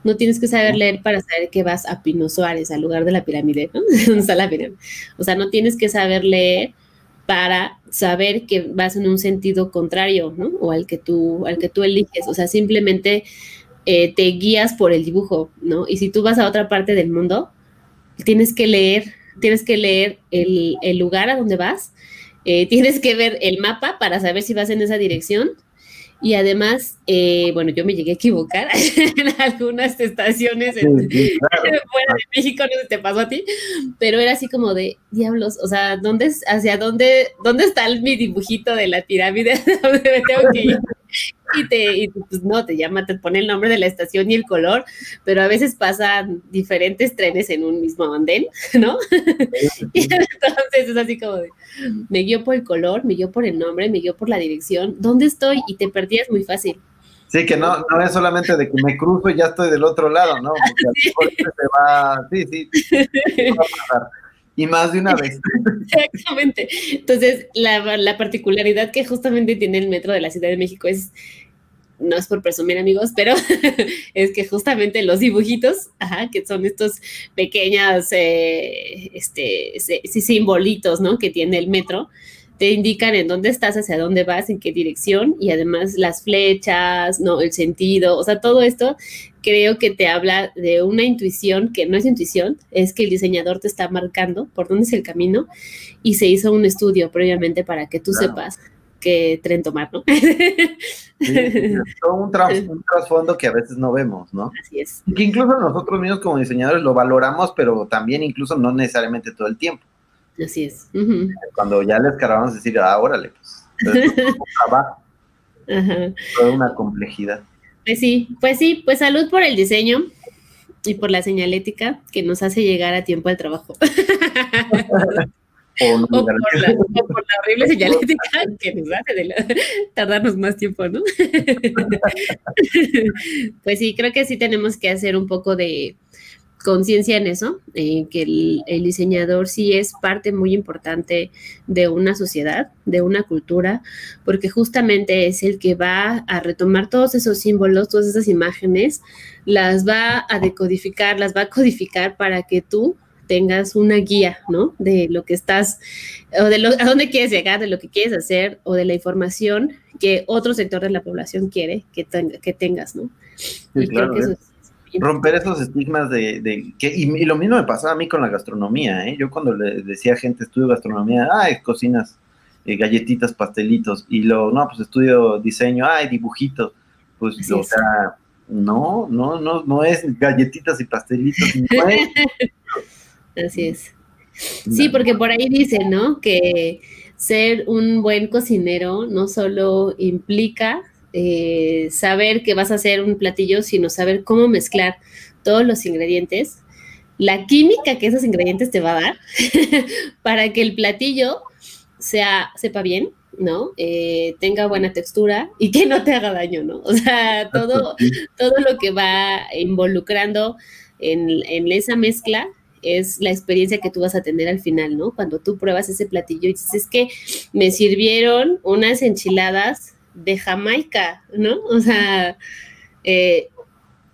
[SPEAKER 1] No tienes que saber leer para saber que vas a Pino Suárez, al lugar de la pirámide, ¿no? O sea, no tienes que saber leer para saber que vas en un sentido contrario, ¿no? O al que tú, al que tú eliges. O sea, simplemente eh, te guías por el dibujo, ¿no? Y si tú vas a otra parte del mundo, tienes que leer tienes que leer el, lugar a donde vas, eh, tienes que ver el mapa para saber si vas en esa dirección. Y además, eh, bueno, yo me llegué a equivocar en algunas estaciones en, fuera de México, no sé si te pasó a ti, pero era así como de diablos, o sea, ¿dónde, hacia dónde, dónde está mi dibujito de la pirámide? ¿Dónde me tengo que ir? Y te, y pues no, te llama, te pone el nombre de la estación y el color, pero a veces pasan diferentes trenes en un mismo andén, ¿no? y entonces es así como de, me guío por el color, me guío por el nombre, me guío por la dirección, ¿dónde estoy? Y te perdías muy fácil.
[SPEAKER 2] Sí, que no, no es solamente de que me cruzo y ya estoy del otro lado, ¿no? Porque sí. se va, sí, sí, va a pasar. Y más de una vez.
[SPEAKER 1] Exactamente. Entonces, la, la particularidad que justamente tiene el metro de la Ciudad de México es no es por presumir amigos, pero es que justamente los dibujitos, ajá, que son estos pequeños eh, este, simbolitos, ¿no? Que tiene el metro, te indican en dónde estás, hacia dónde vas, en qué dirección y además las flechas, ¿no? El sentido, o sea, todo esto creo que te habla de una intuición que no es intuición, es que el diseñador te está marcando por dónde es el camino y se hizo un estudio previamente para que tú sepas qué tren tomar, ¿no?
[SPEAKER 2] Sí, un, trasfondo que a veces no vemos, ¿no?
[SPEAKER 1] Así es.
[SPEAKER 2] que incluso nosotros mismos como diseñadores lo valoramos, pero también incluso no necesariamente todo el tiempo.
[SPEAKER 1] Así es.
[SPEAKER 2] Cuando ya les cargamos decir, ah, órale, pues, trabajo. Ajá. Toda una complejidad.
[SPEAKER 1] Pues sí, pues sí, pues salud por el diseño y por la señalética que nos hace llegar a tiempo al trabajo. o, por la, horrible señalética que nos hace tardarnos más tiempo, ¿no? pues sí, creo que sí tenemos que hacer un poco de, conciencia en eso, eh, que el, diseñador sí es parte muy importante de una sociedad, de una cultura, porque justamente es el que va a retomar todos esos símbolos, todas esas imágenes, las va a decodificar, las va a codificar para que tú tengas una guía, ¿no? De lo que estás, o de lo, a dónde quieres llegar, de lo que quieres hacer, o de la información que otro sector de la población quiere que, que tengas, ¿no?
[SPEAKER 2] y creo que eso es romper esos estigmas de, que, y, lo mismo me pasaba a mí con la gastronomía, ¿eh? Yo cuando le decía a gente, estudio gastronomía, ay, cocinas eh, galletitas, pastelitos, y lo, no, pues estudio diseño, ay, dibujitos, pues, o sea, no, no, no, no es galletitas y pastelitos, no es.
[SPEAKER 1] Así es. Sí, porque por ahí dicen, ¿no? Que ser un buen cocinero no solo implica eh, saber que vas a hacer un platillo, sino saber cómo mezclar todos los ingredientes, la química que esos ingredientes te va a dar para que el platillo sea, sepa bien, ¿no? Eh, tenga buena textura y que no te haga daño, ¿no? O sea, todo, todo lo que va involucrando en, en esa mezcla es la experiencia que tú vas a tener al final, ¿no? Cuando tú pruebas ese platillo y dices, es que me sirvieron unas enchiladas de Jamaica, ¿no? O sea, eh,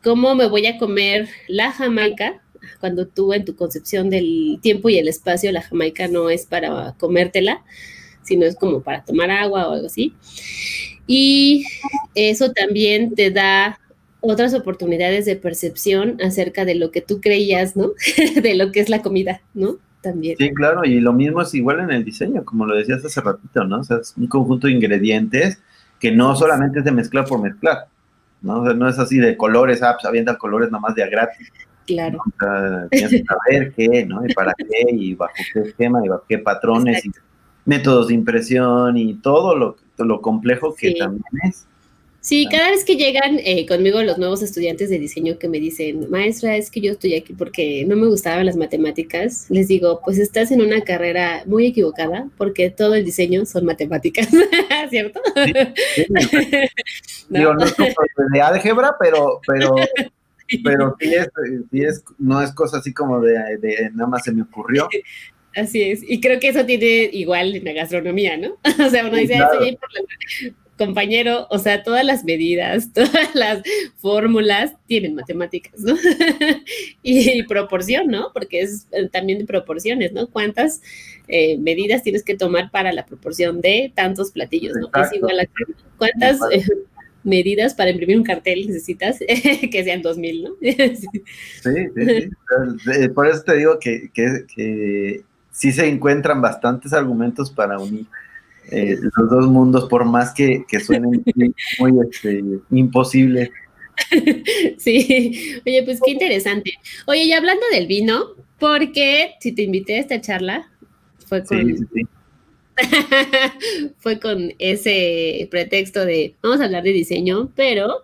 [SPEAKER 1] ¿cómo me voy a comer la Jamaica? Cuando tú en tu concepción del tiempo y el espacio, la Jamaica no es para comértela, sino es como para tomar agua o algo así. Y eso también te da otras oportunidades de percepción acerca de lo que tú creías, ¿no? de lo que es la comida, ¿no? También.
[SPEAKER 2] Sí, claro, y lo mismo es igual en el diseño, como lo decías hace ratito, ¿no? O sea, es un conjunto de ingredientes que no solamente es de mezclar por mezclar, ¿no? no es así de colores, ah, pues avientan colores nomás de a gratis.
[SPEAKER 1] Claro.
[SPEAKER 2] tienes que saber qué, ¿no? Y para qué, y bajo qué esquema, y bajo qué patrones, y métodos de impresión, y todo lo, lo complejo que también es.
[SPEAKER 1] Sí, cada vez que llegan eh, conmigo los nuevos estudiantes de diseño que me dicen, maestra, es que yo estoy aquí porque no me gustaban las matemáticas, les digo, pues estás en una carrera muy equivocada porque todo el diseño son matemáticas, ¿cierto? Sí,
[SPEAKER 2] Digo, no es de álgebra, pero, pero, pero sí es, sí es, no es cosa así como de, de nada más se me ocurrió.
[SPEAKER 1] Así es, y creo que eso tiene igual en la gastronomía, ¿no? O sea, uno dice, claro. por la compañero, o sea, todas las medidas, todas las fórmulas tienen matemáticas, ¿no? y, proporción, ¿no? Porque es eh, también de proporciones, ¿no? ¿Cuántas eh, medidas tienes que tomar para la proporción de tantos platillos, ¿no? Es igual a cuántas eh, medidas para imprimir un cartel necesitas que sean 2000, ¿no?
[SPEAKER 2] sí, sí, sí. Por eso te digo que, que, que sí se encuentran bastantes argumentos para unir eh, los dos mundos, por más que, que suenen muy este, imposibles.
[SPEAKER 1] Sí, oye, pues qué interesante. Oye, y hablando del vino, porque si te invité a esta charla, fue con, fue con ese pretexto de vamos a hablar de diseño, pero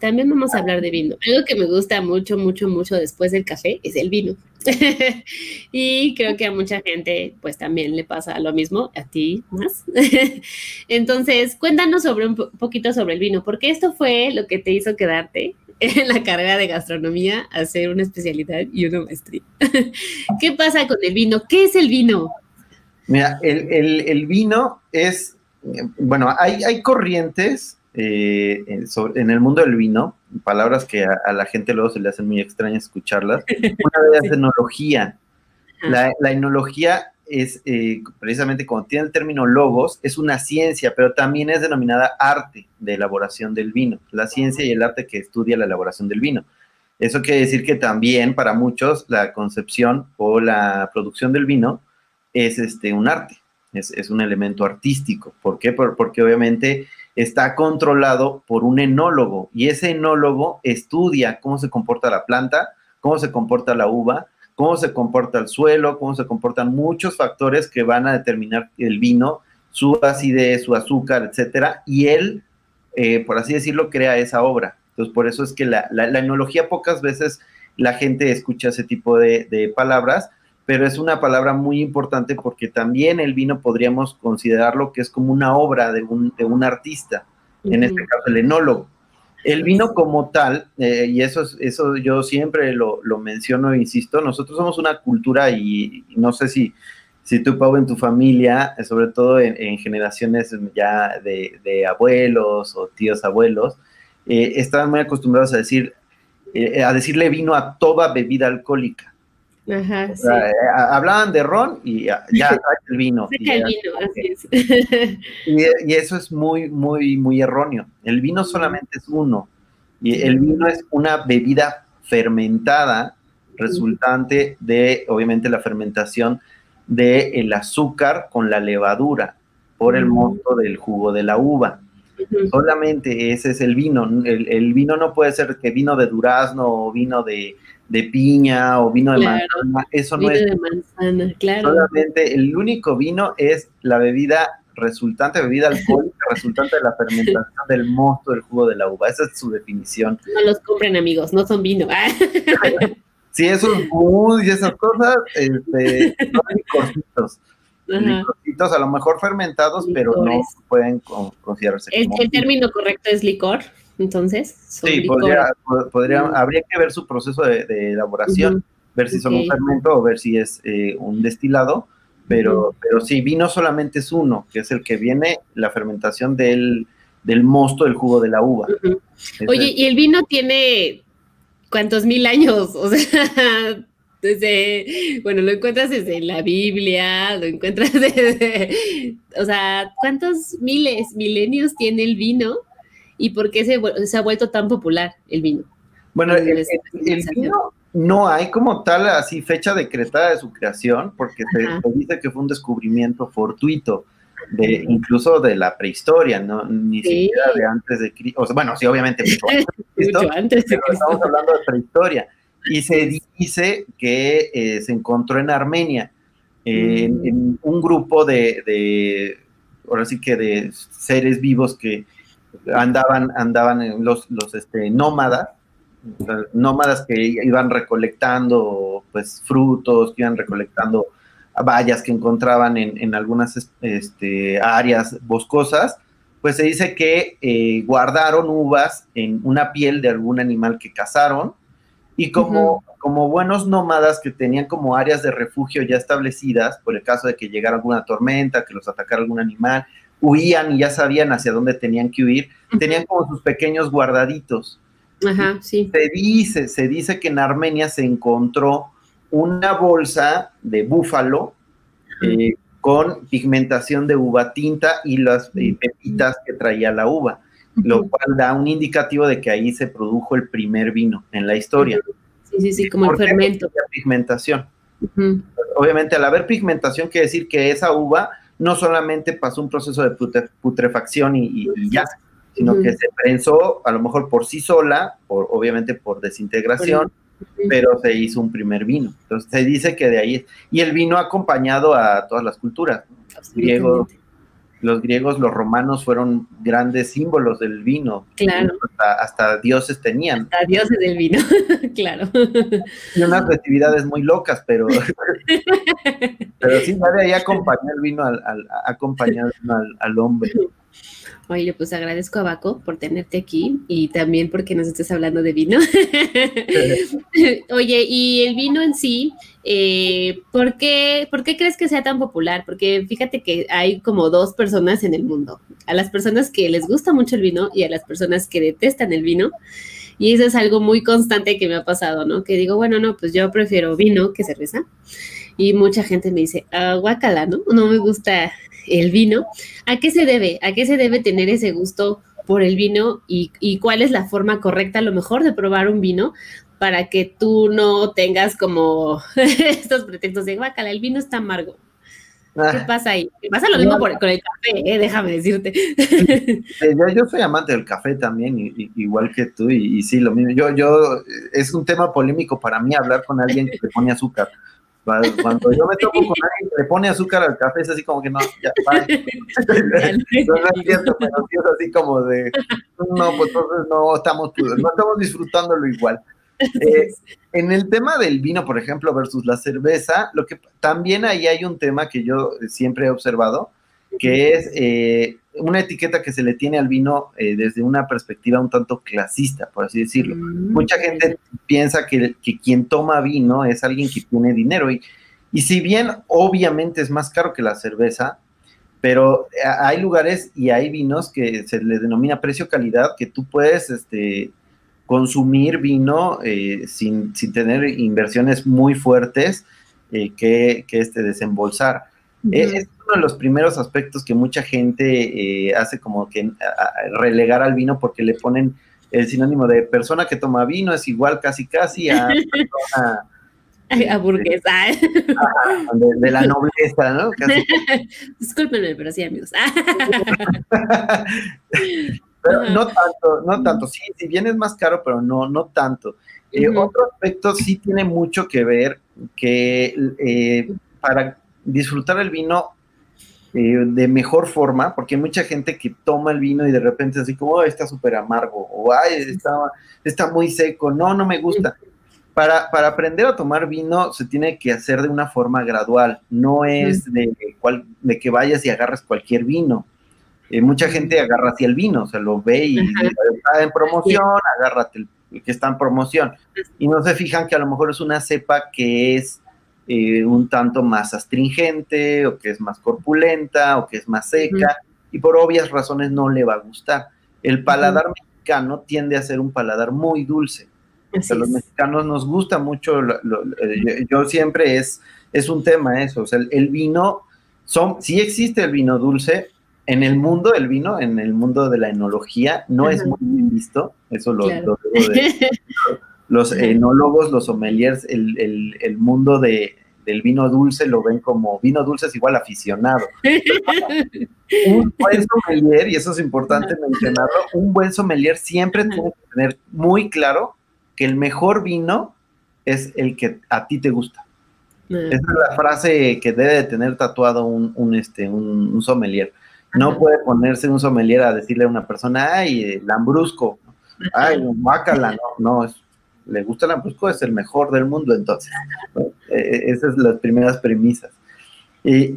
[SPEAKER 1] también vamos a hablar de vino. Algo que me gusta mucho, mucho, mucho después del café es el vino. y creo que a mucha gente pues también le pasa lo mismo, a ti más. Entonces, cuéntanos sobre un poquito sobre el vino, porque esto fue lo que te hizo quedarte en la carrera de gastronomía, hacer una especialidad y una maestría. ¿Qué pasa con el vino? ¿Qué es el vino?
[SPEAKER 2] Mira, el, vino es, bueno, hay, hay corrientes eh, en el mundo del vino, palabras que a, la gente luego se le hacen muy extrañas escuclarlas. Una de ellas es enología. La, enología es eh, precisamente como tiene el término logos, es una ciencia, pero también es denominada arte de elaboración del vino, la ciencia y el arte que estudia la elaboración del vino. Eso quiere decir que también para muchos la concepción o la producción del vino es este, un arte, es, es un elemento artístico. ¿Por qué? porque obviamente está controlado por un enólogo y ese enólogo estudia cómo se comporta la planta, cómo se comporta la uva, cómo se comporta el suelo, cómo se comportan muchos factores que van a determinar el vino, su acidez, su azúcar, etcétera, y él, eh, por así decirlo, crea esa obra. Entonces, por eso es que la, enología pocas veces la gente escucha ese tipo de palabras, pero es una palabra muy importante porque también el vino podríamos considerarlo que es como una obra de un, de un artista, en este caso el enólogo. El vino como tal, eh, y eso, eso yo siempre lo, lo, menciono e insisto, nosotros somos una cultura y, no sé si, si tú, Pau, en tu familia, eh, sobre todo en, generaciones ya de, abuelos o tíos abuelos, eh, estaban muy acostumbrados a decir, a decirle vino a toda bebida alcohólica. Ajá, eh, hablaban de ron y ya, ya el vino. Y, el vino así es. y, eso es muy, muy, muy erróneo. El vino solamente es uno. Y el vino es una bebida fermentada resultante de, obviamente, la fermentación del el azúcar con la levadura por el mosto del jugo de la uva. Solamente ese es el vino. El, el, vino no puede ser que vino de durazno o vino de, de piña o vino de manzana, eso no es. de manzana, claro. Solamente el único vino es la bebida resultante, bebida alcohólica resultante de la fermentación del mosto del jugo de la uva. Esa es su definición.
[SPEAKER 1] No los compren, amigos, no son vino.
[SPEAKER 2] sí, esos bus y esas cosas, este, son licorcitos. Licorcitos, a lo mejor fermentados, pero no pueden considerarse.
[SPEAKER 1] El, el término correcto es licor entonces.
[SPEAKER 2] Sí, podría, podría, habría que ver su proceso de, elaboración, ver si son un fermento o ver si es eh, un destilado, pero, pero sí, vino solamente es uno, que es el que viene la fermentación del, mosto del jugo de la uva.
[SPEAKER 1] Oye, ¿y el vino tiene cuántos mil años? O sea, desde, bueno, lo encuentras desde la Biblia, lo encuentras desde, o sea, ¿cuántos miles, milenios tiene el vino? Y por qué se, ha vuelto tan popular el vino.
[SPEAKER 2] Bueno, el, vino no hay como tal así fecha decretada de su creación, porque se, dice que fue un descubrimiento fortuito, de, incluso de la prehistoria, ¿no? Ni siquiera de antes de Cristo, o sea, bueno, sí, obviamente mucho antes de Cristo, estamos hablando de prehistoria. Y se dice que eh, se encontró en Armenia, mm. en, un grupo de, de, ahora sí que de seres vivos que andaban, andaban los, los este, nómadas, nómadas que iban recolectando pues frutos, que iban recolectando bayas que encontraban en, algunas este, áreas boscosas, pues se dice que eh, guardaron uvas en una piel de algún animal que cazaron y como, como buenos nómadas que tenían como áreas de refugio ya establecidas, por el caso de que llegara alguna tormenta, que los atacara algún animal, huían y ya sabían hacia dónde tenían que huir, tenían como sus pequeños guardaditos. Ajá, sí. Se dice, se dice que en Armenia se encontró una bolsa de búfalo eh, con pigmentación de uva tinta y las eh, pepitas que traía la uva, lo cual da un indicativo de que ahí se produjo el primer vino en la historia.
[SPEAKER 1] Sí, sí, sí, como el fermento.
[SPEAKER 2] Pigmentación. Obviamente, al haber pigmentación, quiere decir que esa uva no solamente pasó un proceso de putrefacción y, ya, sino que se prensó a lo mejor por sí sola, por, obviamente por desintegración, pero se hizo un primer vino. Entonces se dice que de ahí, y el vino ha acompañado a todas las culturas, griegos, los griegos, los romanos fueron grandes símbolos del vino.
[SPEAKER 1] Claro.
[SPEAKER 2] Hasta, dioses tenían.
[SPEAKER 1] Hasta dioses del vino, claro.
[SPEAKER 2] Y unas festividades muy locas, pero, pero sí, de ahí acompañó el vino al, al, al, al hombre.
[SPEAKER 1] Oye, pues agradezco a Baco por tenerte aquí y también porque nos estés hablando de vino. Oye, y el vino en sí, eh, ¿por, qué, ¿por qué crees que sea tan popular? Porque fíjate que hay como dos personas en el mundo, a las personas que les gusta mucho el vino y a las personas que detestan el vino. Y eso es algo muy constante que me ha pasado, ¿no? Que digo, bueno, no, pues yo prefiero vino que cerveza. Y mucha gente me dice, ah, guacala, ¿no? No me gusta el vino. ¿A qué se debe? ¿A qué se debe tener ese gusto por el vino y, cuál es la forma correcta, a lo mejor, de probar un vino para que tú no tengas como estos pretextos de guacala, el vino está amargo? ¿Qué ah. pasa ahí? Pasa lo mismo con el café, eh, déjame decirte.
[SPEAKER 2] Yo, soy amante del café también, igual que tú, y, y, sí, lo mismo. Yo, yo, es un tema polémico para mí hablar con alguien que le pone azúcar. Cuando yo me tomo con alguien que le pone azúcar al café, es así como que no, ya, no, no entiendo, pero sí es así como de, no, pues entonces no estamos, no estamos disfrutándolo igual. Eh, en el tema del vino, por ejemplo, versus la cerveza, lo que también ahí hay un tema que yo siempre he observado, que es eh, una etiqueta que se le tiene al vino eh, desde una perspectiva un tanto clasista, por así decirlo. Mm, Mucha gente piensa que, quien toma vino es alguien que tiene dinero y, y si bien obviamente es más caro que la cerveza, pero eh, hay lugares y hay vinos que se le denomina precio-calidad que tú puedes este, consumir vino sin, tener inversiones muy fuertes que, que este, desembolsar. Es uno de los primeros aspectos que mucha gente eh, hace como que relegar al vino porque le ponen el sinónimo de persona que toma vino es igual casi casi a persona
[SPEAKER 1] a burguesa.
[SPEAKER 2] De, la nobleza, ¿no?
[SPEAKER 1] Discúlpenme, pero sí, amigos.
[SPEAKER 2] pero no tanto, no tanto. Sí, si bien es más caro, pero no, no tanto. Eh, otro aspecto sí tiene mucho que ver que eh, para disfrutar el vino eh, de mejor forma, porque hay mucha gente que toma el vino y de repente así como, está súper amargo, o ay, está, está muy seco, no, no me gusta. Para, para, aprender a tomar vino se tiene que hacer de una forma gradual, no es de, cual, de que vayas y agarres cualquier vino. Eh, mucha gente agarra así el vino, o sea, lo ve y está en promoción, agárrate el que está en promoción. Y no se fijan que a lo mejor es una cepa que es eh, un tanto más astringente o que es más corpulenta o que es más seca y por obvias razones no le va a gustar. El paladar mexicano tiende a ser un paladar muy dulce. a los mexicanos nos gusta mucho, eh, yo, siempre es, es un tema eso, o sea, el, vino, son, sí existe el vino dulce, en el mundo del vino, en el mundo de la enología, no es muy visto, eso lo, debo de, los enólogos, los sommeliers, el, el, mundo de, del vino dulce lo ven como vino dulce es igual aficionado. un buen sommelier, y eso es importante mencionarlo, un buen sommelier siempre tiene que tener muy claro que el mejor vino es el que a ti te gusta. Esa es la frase que debe de tener tatuado un, un este, un, sommelier. No puede ponerse un sommelier a decirle a una persona, ay, lambrusco, ay, mácala, no, no, es le gusta el Lambrusco, es el mejor del mundo, entonces. E, e, esas son las primeras premisas.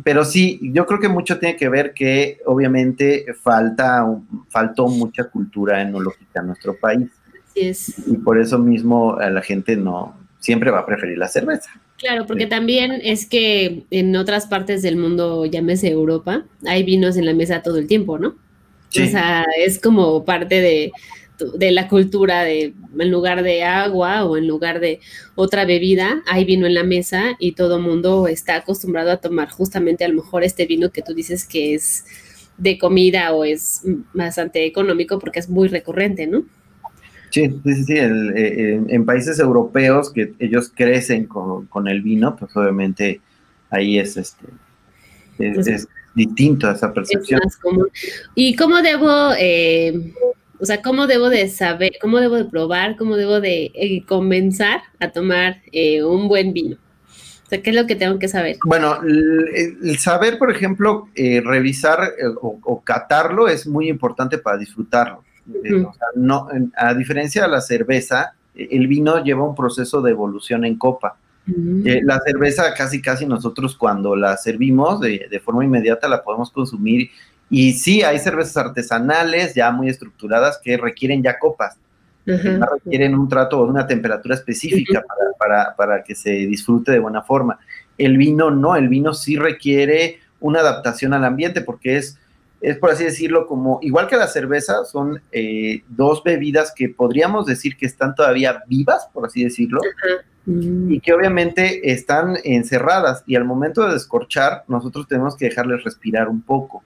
[SPEAKER 2] pero sí, yo creo que mucho tiene que ver que obviamente falta, faltó mucha cultura enológica en nuestro país.
[SPEAKER 1] Así es.
[SPEAKER 2] Y por eso mismo la gente no siempre va a preferir la cerveza.
[SPEAKER 1] Claro, porque también es que en otras partes del mundo, llámese Europa, hay vinos en la mesa todo el tiempo, ¿no? O sea, es como parte de, de la cultura de en lugar de agua o en lugar de otra bebida, hay vino en la mesa y todo mundo está acostumbrado a tomar justamente a lo mejor este vino que tú dices que es de comida o es bastante económico porque es muy recurrente, ¿no?
[SPEAKER 2] Sí, sí, sí, eh, en países europeos que ellos crecen con, el vino, pues obviamente ahí es este es, pues distinto a esa percepción.
[SPEAKER 1] ¿Y cómo debo eh, o sea, ¿cómo debo de saber, cómo debo de probar, cómo debo de eh, comenzar a tomar eh, un buen vino? O sea, ¿qué es lo que tengo que saber?
[SPEAKER 2] Bueno, el, saber, por ejemplo, eh, revisar o, catarlo es muy importante para disfrutarlo. Eh, no, a diferencia de la cerveza, el vino lleva un proceso de evolución en copa. la cerveza casi casi nosotros cuando la servimos de, de, forma inmediata la podemos consumir y sí hay cervezas artesanales ya muy estructuradas que requieren ya copas. Requieren un trato o una temperatura específica para, que se disfrute de buena forma. El vino no, el vino sí requiere una adaptación al ambiente porque es, es por así decirlo, como igual que la cerveza, son eh, dos bebidas que podríamos decir que están todavía vivas, por así decirlo, y que obviamente están encerradas. Y al momento de descorchar nosotros tenemos que dejarles respirar un poco.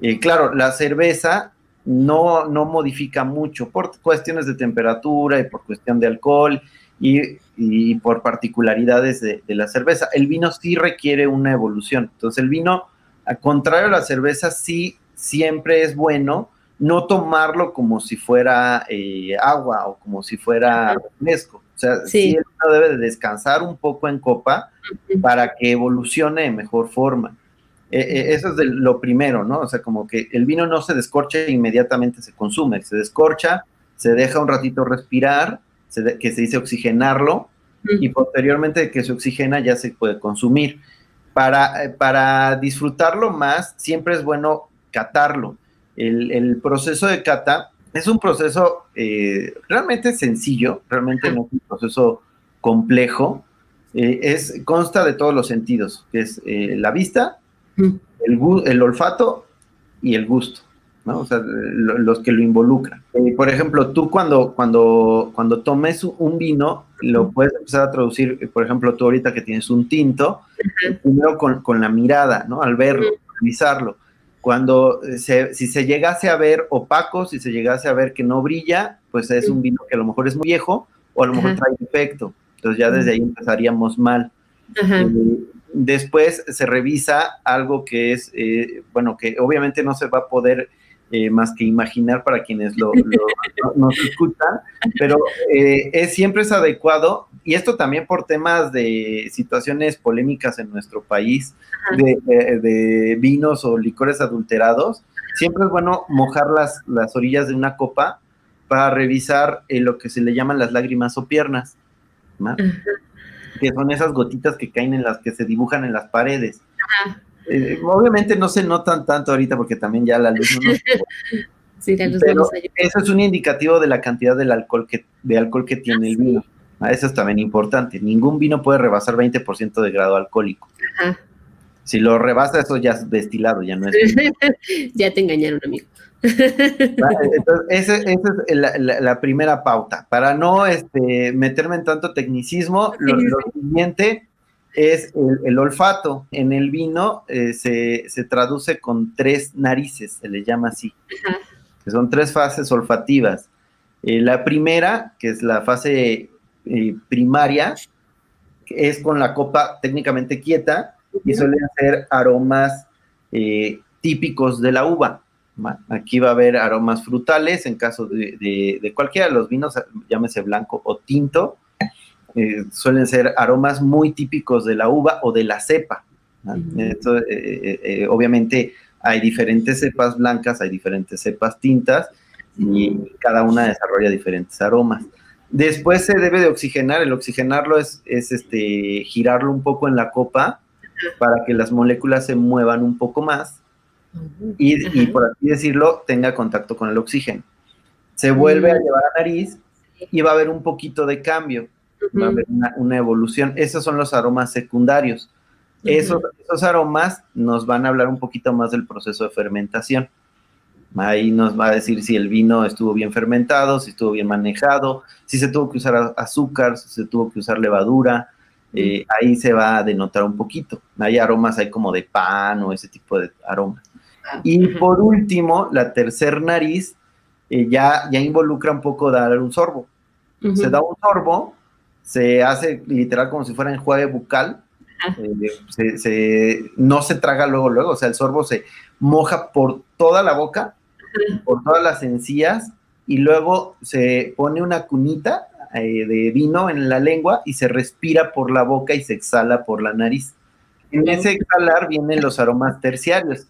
[SPEAKER 2] Eh, claro, la cerveza no, no modifica mucho por cuestiones de temperatura y por cuestión de alcohol y, por particularidades de, la cerveza. El vino sí requiere una evolución. Entonces el vino, al contrario a la cerveza, sí siempre es bueno no tomarlo como si fuera eh, agua o como si fuera refresco. O sea, sí. sí uno debe de descansar un poco en copa para que evolucione de mejor forma. Eh, eh, eso es de lo primero, ¿no? O sea, como que el vino no se descorcha e inmediatamente se consume, se descorcha, se deja un ratito respirar, que se dice oxigenarlo, y posteriormente que se oxigena ya se puede consumir. Para, eh, para disfrutarlo más, siempre es bueno catarlo. El, proceso de cata es un proceso realmente sencillo, realmente no es un proceso complejo, es, consta de todos los sentidos, que es la vista, el, el olfato y el gusto, ¿no? O sea, los que lo involucran. Eh, por ejemplo, tú cuando, cuando, cuando tomes un vino, lo puedes empezar a traducir, por ejemplo, tú ahorita que tienes un tinto, primero con, la mirada, ¿no? Al verlo, revisarlo. Cuando se, si se llegase a ver opaco, si se llegase a ver que no brilla, pues es un vino que a lo mejor es muy viejo o a lo mejor trae defecto. Entonces ya desde ahí empezaríamos mal. Eh, Después se revisa algo que es, eh, bueno, que obviamente no se va a poder eh, más que imaginar para quienes lo, nos escuchan, pero eh, es, siempre es adecuado, y esto también por temas de situaciones polémicas en nuestro país, de, vinos o licores adulterados, siempre es bueno mojar las, las orillas de una copa para revisar lo que se le llaman las lágrimas o piernas que son esas gotitas que caen en las que se dibujan en las paredes. Eh, obviamente no se notan tanto ahorita porque también ya la luz no sí, la luz pero eso es un indicativo de la cantidad del alcohol que, de alcohol que tiene el vino. Ah, eso es también importante. Ningún vino puede rebasar 20% de grado alcohólico. Si lo rebasa, eso ya es destilado, ya no es.
[SPEAKER 1] ya te engañaron, amigo.
[SPEAKER 2] Entonces, esa es la, primera pauta. Para no este, meterme en tanto tecnicismo, lo, siguiente es el, olfato. En el vino eh, se, traduce con tres narices, se le llama así, que son tres fases olfativas. Eh, la primera, que es la fase eh, primaria, es con la copa técnicamente quieta y suelen ser aromas típicos de la uva. Aquí va a haber aromas frutales en caso de, cualquiera de los vinos, llámese blanco o tinto. Eh, suelen ser aromas muy típicos de la uva o de la cepa. Eh, eh, obviamente hay diferentes cepas blancas, hay diferentes cepas tintas y cada una desarrolla diferentes aromas. Después se debe de oxigenar, el oxigenarlo es, es este, girarlo un poco en la copa para que las moléculas se muevan un poco más y, por así decirlo, tenga contacto con el oxígeno. Se vuelve a mm. llevar a nariz y va a haber un poquito de cambio, va a haber una, evolución. Esos son los aromas secundarios. esos, esos, aromas nos van a hablar un poquito más del proceso de fermentación. Ahí nos va a decir si el vino estuvo bien fermentado, si estuvo bien manejado, si se tuvo que usar azúcar, si se tuvo que usar levadura. Eh, ahí se va a denotar un poquito. Hay aromas, hay como de pan o ese tipo de aromas. Y por último, la tercer nariz eh, ya, ya involucra un poco dar un sorbo. Se da un sorbo, se hace literal como si fuera enjuague bucal, eh, no se traga luego, luego, o sea, el sorbo se moja por toda la boca, por todas las encías, y luego se pone una cunita eh, de vino en la lengua y se respira por la boca y se exhala por la nariz. En ese exhalar vienen los aromas terciarios,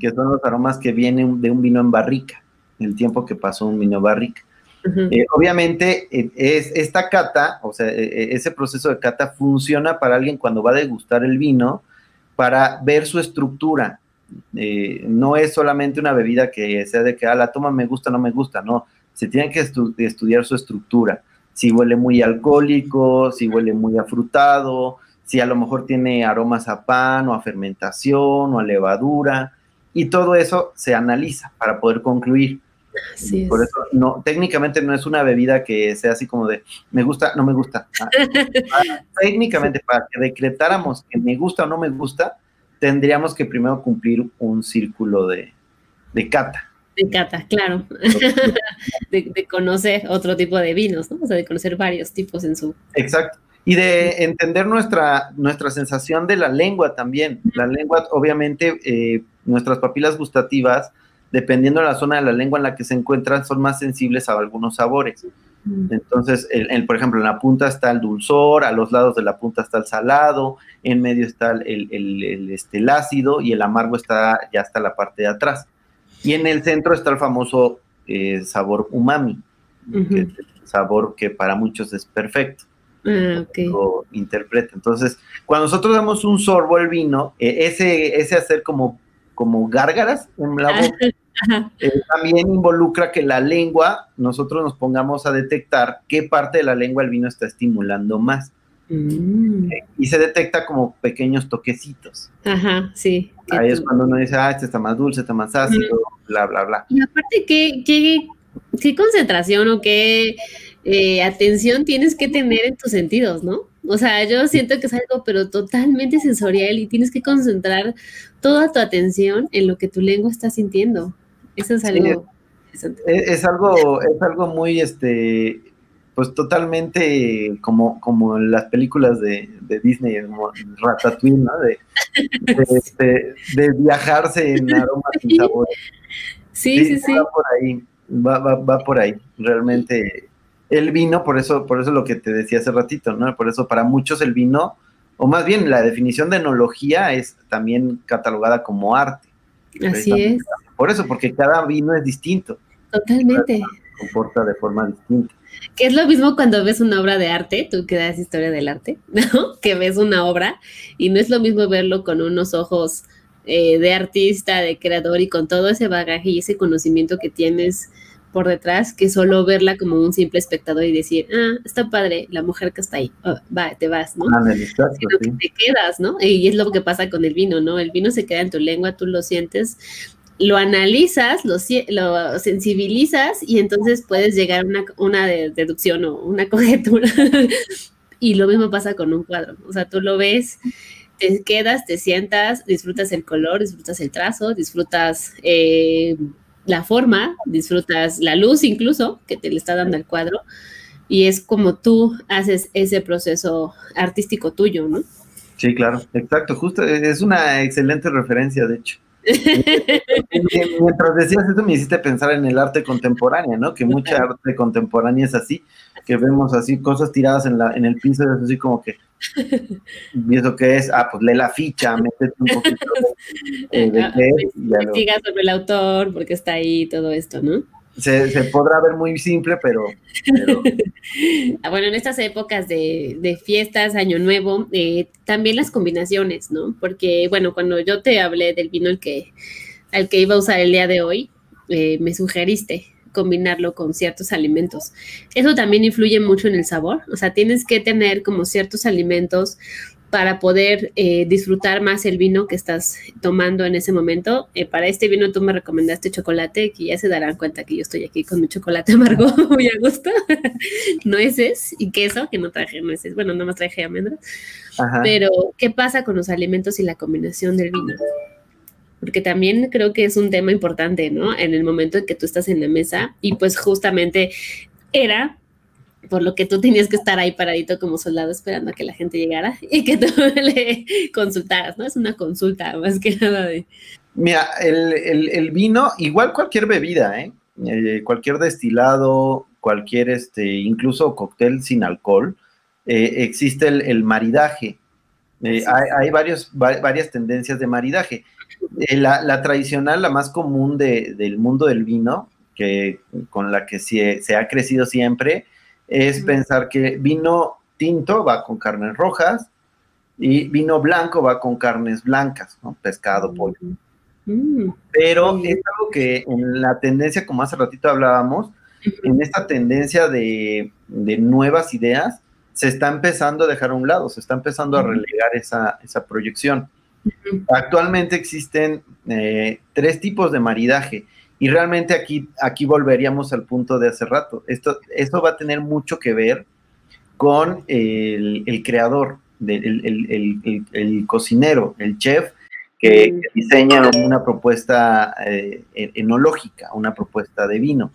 [SPEAKER 2] que son los aromas que vienen de un vino en barrica, el tiempo que pasó un vino en barrica. Eh, obviamente, eh, es, esta cata, o sea, e, e, ese proceso de cata funciona para alguien cuando va a degustar el vino para ver su estructura. Eh, no es solamente una bebida que sea de que, ah, la toma me gusta, no me gusta, no. Se tiene que estudiar su estructura. Si huele muy alcohólico, si huele muy afrutado, si a lo mejor tiene aromas a pan o a fermentación o a levadura. Y todo eso se analiza para poder concluir por eso, no, técnicamente no es una bebida que sea así como de me gusta, no me gusta. Ah, técnicamente, para que decretáramos que me gusta o no me gusta, tendríamos que primero cumplir un círculo de, cata.
[SPEAKER 1] De cata, claro. de, conocer otro tipo de vinos, ¿no? O sea, de conocer varios tipos en su.
[SPEAKER 2] Exacto. Y de entender nuestra, nuestra sensación de la lengua también. La lengua, obviamente, eh, nuestras papilas gustativas dependiendo de la zona de la lengua en la que se encuentran, son más sensibles a algunos sabores. Entonces, por ejemplo, en la punta está el dulzor, a los lados de la punta está el salado, en medio está el, este, ácido y el amargo está ya está la parte de atrás. Y en el centro está el famoso eh, sabor umami, que es el sabor que para muchos es perfecto. Ah, Lo interpreta. Entonces, cuando nosotros damos un sorbo al vino, e, ese, ese hacer como como gárgaras en la boca, eh, también involucra que la lengua, nosotros nos pongamos a detectar qué parte de la lengua el vino está estimulando más. Mm. Eh, y se detecta como pequeños toquecitos.
[SPEAKER 1] Ajá, sí.
[SPEAKER 2] Ahí es cuando uno dice, ah, este está más dulce, está más ácido, bla, bla, bla.
[SPEAKER 1] Y aparte, ¿qué, qué, qué concentración o qué eh, atención tienes que tener en tus sentidos, ¿no? O sea, yo siento que es algo, pero totalmente sensorial y tienes que concentrar toda tu atención en lo que tu lengua está sintiendo. Eso es algo.
[SPEAKER 2] es, algo, es algo muy, este, pues totalmente como, como en las películas de, Disney, como Ratatouille, ¿no? De, este, de, viajarse en aromas y sabores.
[SPEAKER 1] Sí, sí, sí.
[SPEAKER 2] Va por ahí, va, va, va por ahí. Realmente el vino, por eso, por eso lo que te decía hace ratito, ¿no? Por eso para muchos el vino, o más bien la definición de enología es también catalogada como arte.
[SPEAKER 1] Así es.
[SPEAKER 2] Por eso, porque cada vino es distinto.
[SPEAKER 1] Totalmente.
[SPEAKER 2] Se comporta de forma distinta.
[SPEAKER 1] Que es lo mismo cuando ves una obra de arte, tú que das historia del arte, ¿no? Que ves una obra y no es lo mismo verlo con unos ojos eh, de artista, de creador y con todo ese bagaje y ese conocimiento que tienes por detrás que solo verla como un simple espectador y decir, ah, está padre, la mujer que está ahí, oh, va, te vas, ¿no? Ah, te quedas, ¿no? Y es lo que pasa con el vino, ¿no? El vino se queda en tu lengua, tú lo sientes, lo analizas, lo, lo sensibilizas y entonces puedes llegar a una, una deducción o una conjetura. y lo mismo pasa con un cuadro, o sea, tú lo ves te quedas, te sientas, disfrutas el color, disfrutas el trazo, disfrutas eh, la forma, disfrutas la luz incluso que te le está dando el cuadro y es como tú haces ese proceso artístico tuyo, ¿no?
[SPEAKER 2] Sí, claro, exacto, justo es una excelente referencia, de hecho. Mientras decías eso me hiciste pensar en el arte contemporáneo, ¿no? Que mucha arte contemporánea es así, que vemos así cosas tiradas en, la, en el piso, es así como que, ¿y eso qué es? Ah, pues lee la ficha, métete un poquito
[SPEAKER 1] de, de, ah, pues, sobre el autor, porque está ahí todo esto, ¿no?
[SPEAKER 2] Se, podrá ver muy simple, pero...
[SPEAKER 1] Ah, bueno, en estas épocas de, fiestas, Año Nuevo, eh, también las combinaciones, ¿no? Porque, bueno, cuando yo te hablé del vino al que, al que iba a usar el día de hoy, eh, me sugeriste combinarlo con ciertos alimentos. Eso también influye mucho en el sabor, o sea, tienes que tener como ciertos alimentos para poder eh, disfrutar más el vino que estás tomando en ese momento. Eh, para este vino tú me recomendaste chocolate, que ya se darán cuenta que yo estoy aquí con mi chocolate amargo muy a gusto, nueces y queso, que no traje nueces, bueno, no más traje almendras. Pero, ¿qué pasa con los alimentos y la combinación del vino? Porque también creo que es un tema importante, ¿no? En el momento en que tú estás en la mesa y pues justamente era por lo que tú tenías que estar ahí paradito como soldado esperando a que la gente llegara y que tú le consultaras, ¿no? Es una consulta más que nada de...
[SPEAKER 2] Mira, el, vino, igual cualquier bebida, ¿eh? ¿eh? cualquier destilado, cualquier, este, incluso cóctel sin alcohol, eh, existe el, maridaje. Eh, hay, varios, varias tendencias de maridaje. Eh, la, tradicional, la más común del mundo del vino, que, con la que se, se ha crecido siempre, es pensar que vino tinto va con carnes rojas y vino blanco va con carnes blancas, ¿no? pescado, pollo. Mm. Pero es algo que en la tendencia, como hace ratito hablábamos, en esta tendencia de, nuevas ideas, se está empezando a dejar a un lado, se está empezando a relegar esa, proyección. Actualmente existen eh, tres tipos de maridaje y realmente aquí, aquí volveríamos al punto de hace rato. Esto, esto va a tener mucho que ver con el, creador, el, cocinero, el chef, que, mm. diseña una propuesta eh, enológica, una propuesta de vino.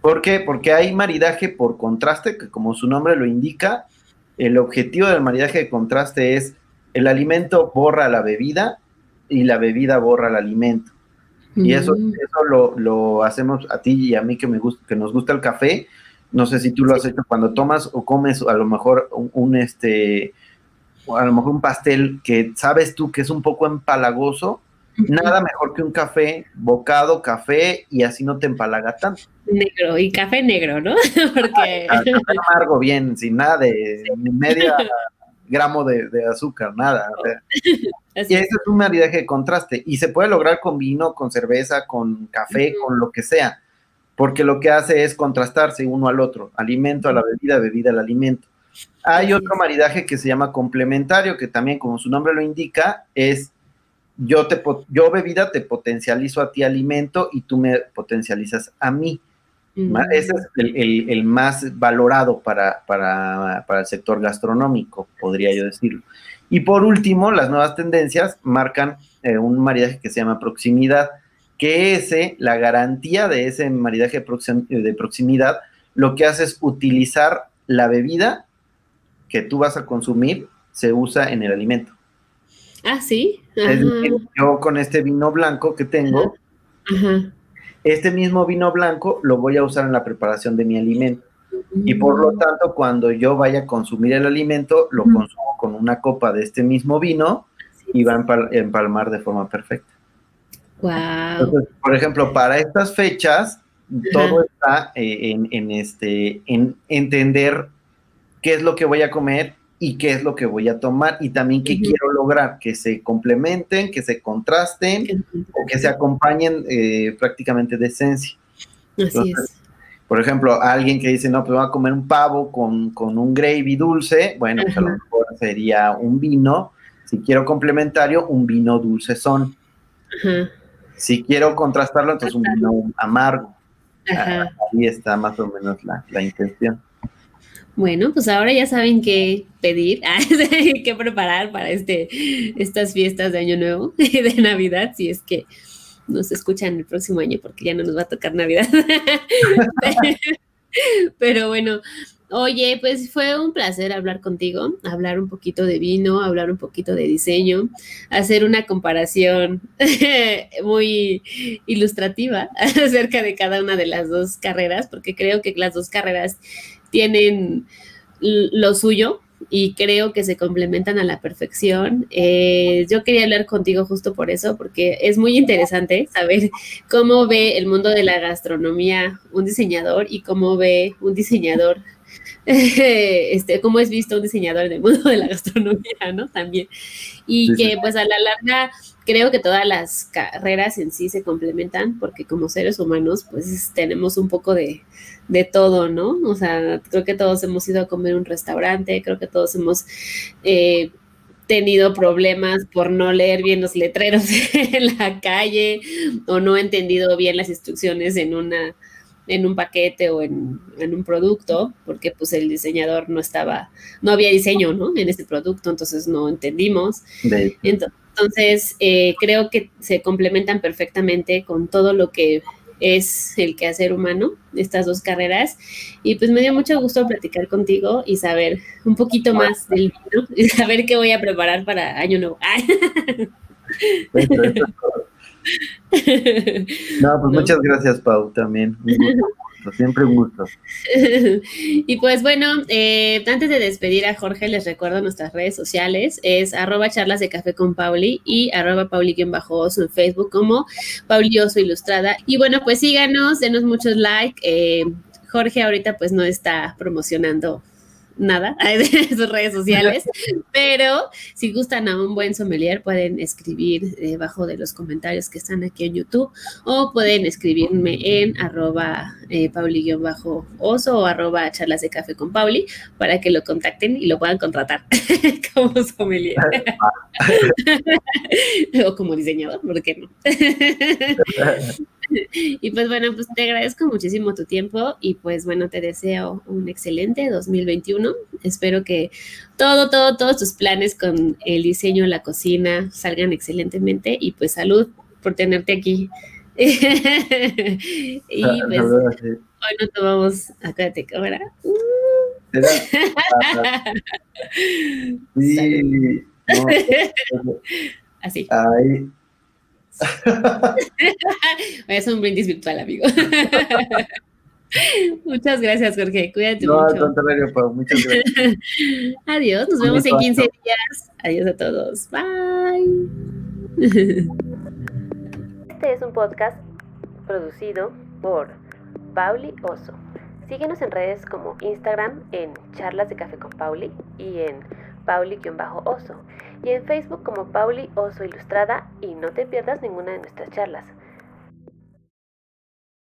[SPEAKER 2] ¿Por qué? Porque hay maridaje por contraste, que como su nombre lo indica, el objetivo del maridaje de contraste es el alimento borra la bebida y la bebida borra el alimento. Y eso, mm. eso lo, hacemos a ti y a mí que, me gusta, que nos gusta el café. No sé si tú lo has hecho cuando tomas o comes a lo mejor un, este, a lo mejor un pastel que sabes tú que es un poco empalagoso. Nada mejor que un café, bocado, café, y así no te empalaga tanto.
[SPEAKER 1] Negro, y café negro, ¿no? Porque...
[SPEAKER 2] Café amargo, bien, sin nada de media gramo de, azúcar, nada. y ese es un maridaje de contraste. Y se puede lograr con vino, con cerveza, con café, con lo que sea. Porque lo que hace es contrastarse uno al otro. Alimento a la bebida, bebida al alimento. Hay otro maridaje que se llama complementario, que también, como su nombre lo indica, es yo, te, yo bebida te potencializo a ti alimento y tú me potencializas a mí. Ese es el, más valorado para, para, el sector gastronómico, podría yo decirlo. Y por último, las nuevas tendencias marcan eh, un maridaje que se llama proximidad, que ese, la garantía de ese maridaje de proximidad, lo que hace es utilizar la bebida que tú vas a consumir, se usa en el alimento.
[SPEAKER 1] Ah, sí.
[SPEAKER 2] yo con este vino blanco que tengo, Ajá este mismo vino blanco lo voy a usar en la preparación de mi alimento. Y por lo tanto, cuando yo vaya a consumir el alimento, lo consumo con una copa de este mismo vino y va a empalmar de forma perfecta.
[SPEAKER 1] Wow.
[SPEAKER 2] Entonces, por ejemplo, para estas fechas, todo está eh, en, este, en entender qué es lo que voy a comer y qué es lo que voy a tomar y también qué quiero lograr, que se complementen, que se contrasten o que se acompañen eh, prácticamente de esencia.
[SPEAKER 1] Así es.
[SPEAKER 2] Por ejemplo, alguien que dice, no, pues voy a comer un pavo con, un gravy dulce, bueno, pues a lo mejor sería un vino. Si quiero complementario, un vino dulce son. Si quiero contrastarlo, entonces un vino amargo. Ahí está más o menos la intención.
[SPEAKER 1] Bueno, pues ahora ya saben qué pedir, ah, qué preparar para este, estas fiestas de Año Nuevo y de Navidad, si es que nos escuchan el próximo año, porque ya no nos va a tocar Navidad. Pero bueno, oye, pues fue un placer hablar contigo, hablar un poquito de vino, hablar un poquito de diseño, hacer una comparación muy ilustrativa acerca de cada una de las dos carreras, porque creo que las dos carreras tienen lo suyo y creo que se complementan a la perfección. Eh, yo quería hablar contigo justo por eso, porque es muy interesante saber cómo ve el mundo de la gastronomía un diseñador y cómo ve un diseñador este, cómo es visto un diseñador en el mundo de la gastronomía, ¿no? También. Y que pues a la larga creo que todas las carreras en sí se complementan porque como seres humanos pues tenemos un poco de, de todo, ¿no? O sea, creo que todos hemos ido a comer un restaurante, creo que todos hemos... Eh, tenido problemas por no leer bien los letreros en la calle o no entendido bien las instrucciones en una en un paquete o en, un producto, porque pues el diseñador no estaba, no había diseño, ¿no? En este producto, entonces no entendimos. Entonces, eh, creo que se complementan perfectamente con todo lo que es el quehacer humano, estas dos carreras. Y pues me dio mucho gusto platicar contigo y saber un poquito más del vino y saber qué voy a preparar para Año Nuevo.
[SPEAKER 2] No, pues muchas gracias, Pau, también. siempre un gusto.
[SPEAKER 1] y pues bueno, eh, antes de despedir a Jorge, les recuerdo nuestras redes sociales, es arroba charlas de café con Pauli y arroba Pauli-oso en Facebook como Pauli Oso Ilustrada. Y bueno, pues síganos, denos muchos like. Eh, Jorge ahorita pues no está promocionando nada de sus redes sociales, pero si gustan a un buen sommelier pueden escribir debajo de los comentarios que están aquí en YouTube o pueden escribirme en arroba eh, pauli-oso o arroba charlas de café con Pauli para que lo contacten y lo puedan contratar como sommelier o como diseñador, ¿por qué no? y pues bueno, pues te agradezco muchísimo tu tiempo y pues bueno, te deseo un excelente 2021. Espero que todo, todo, todos tus planes con el diseño, la cocina salgan excelentemente y pues salud por tenerte aquí. y ah, pues hoy no tomamos acá te cámara. sí, Así. Ay. es un brindis virtual, amigo. Muchas gracias, Jorge. Cuídate no, mucho. al contrario, Pau. Muchas gracias. Adiós. Nos vemos en 15 días. Adiós a todos. Bye. Este es un podcast producido por Pauli Oso. Síguenos en redes como Instagram en Charlas de Café con Pauli y en Pauli-Oso y en Facebook como Pauli Oso Ilustrada y no te pierdas ninguna de nuestras charlas.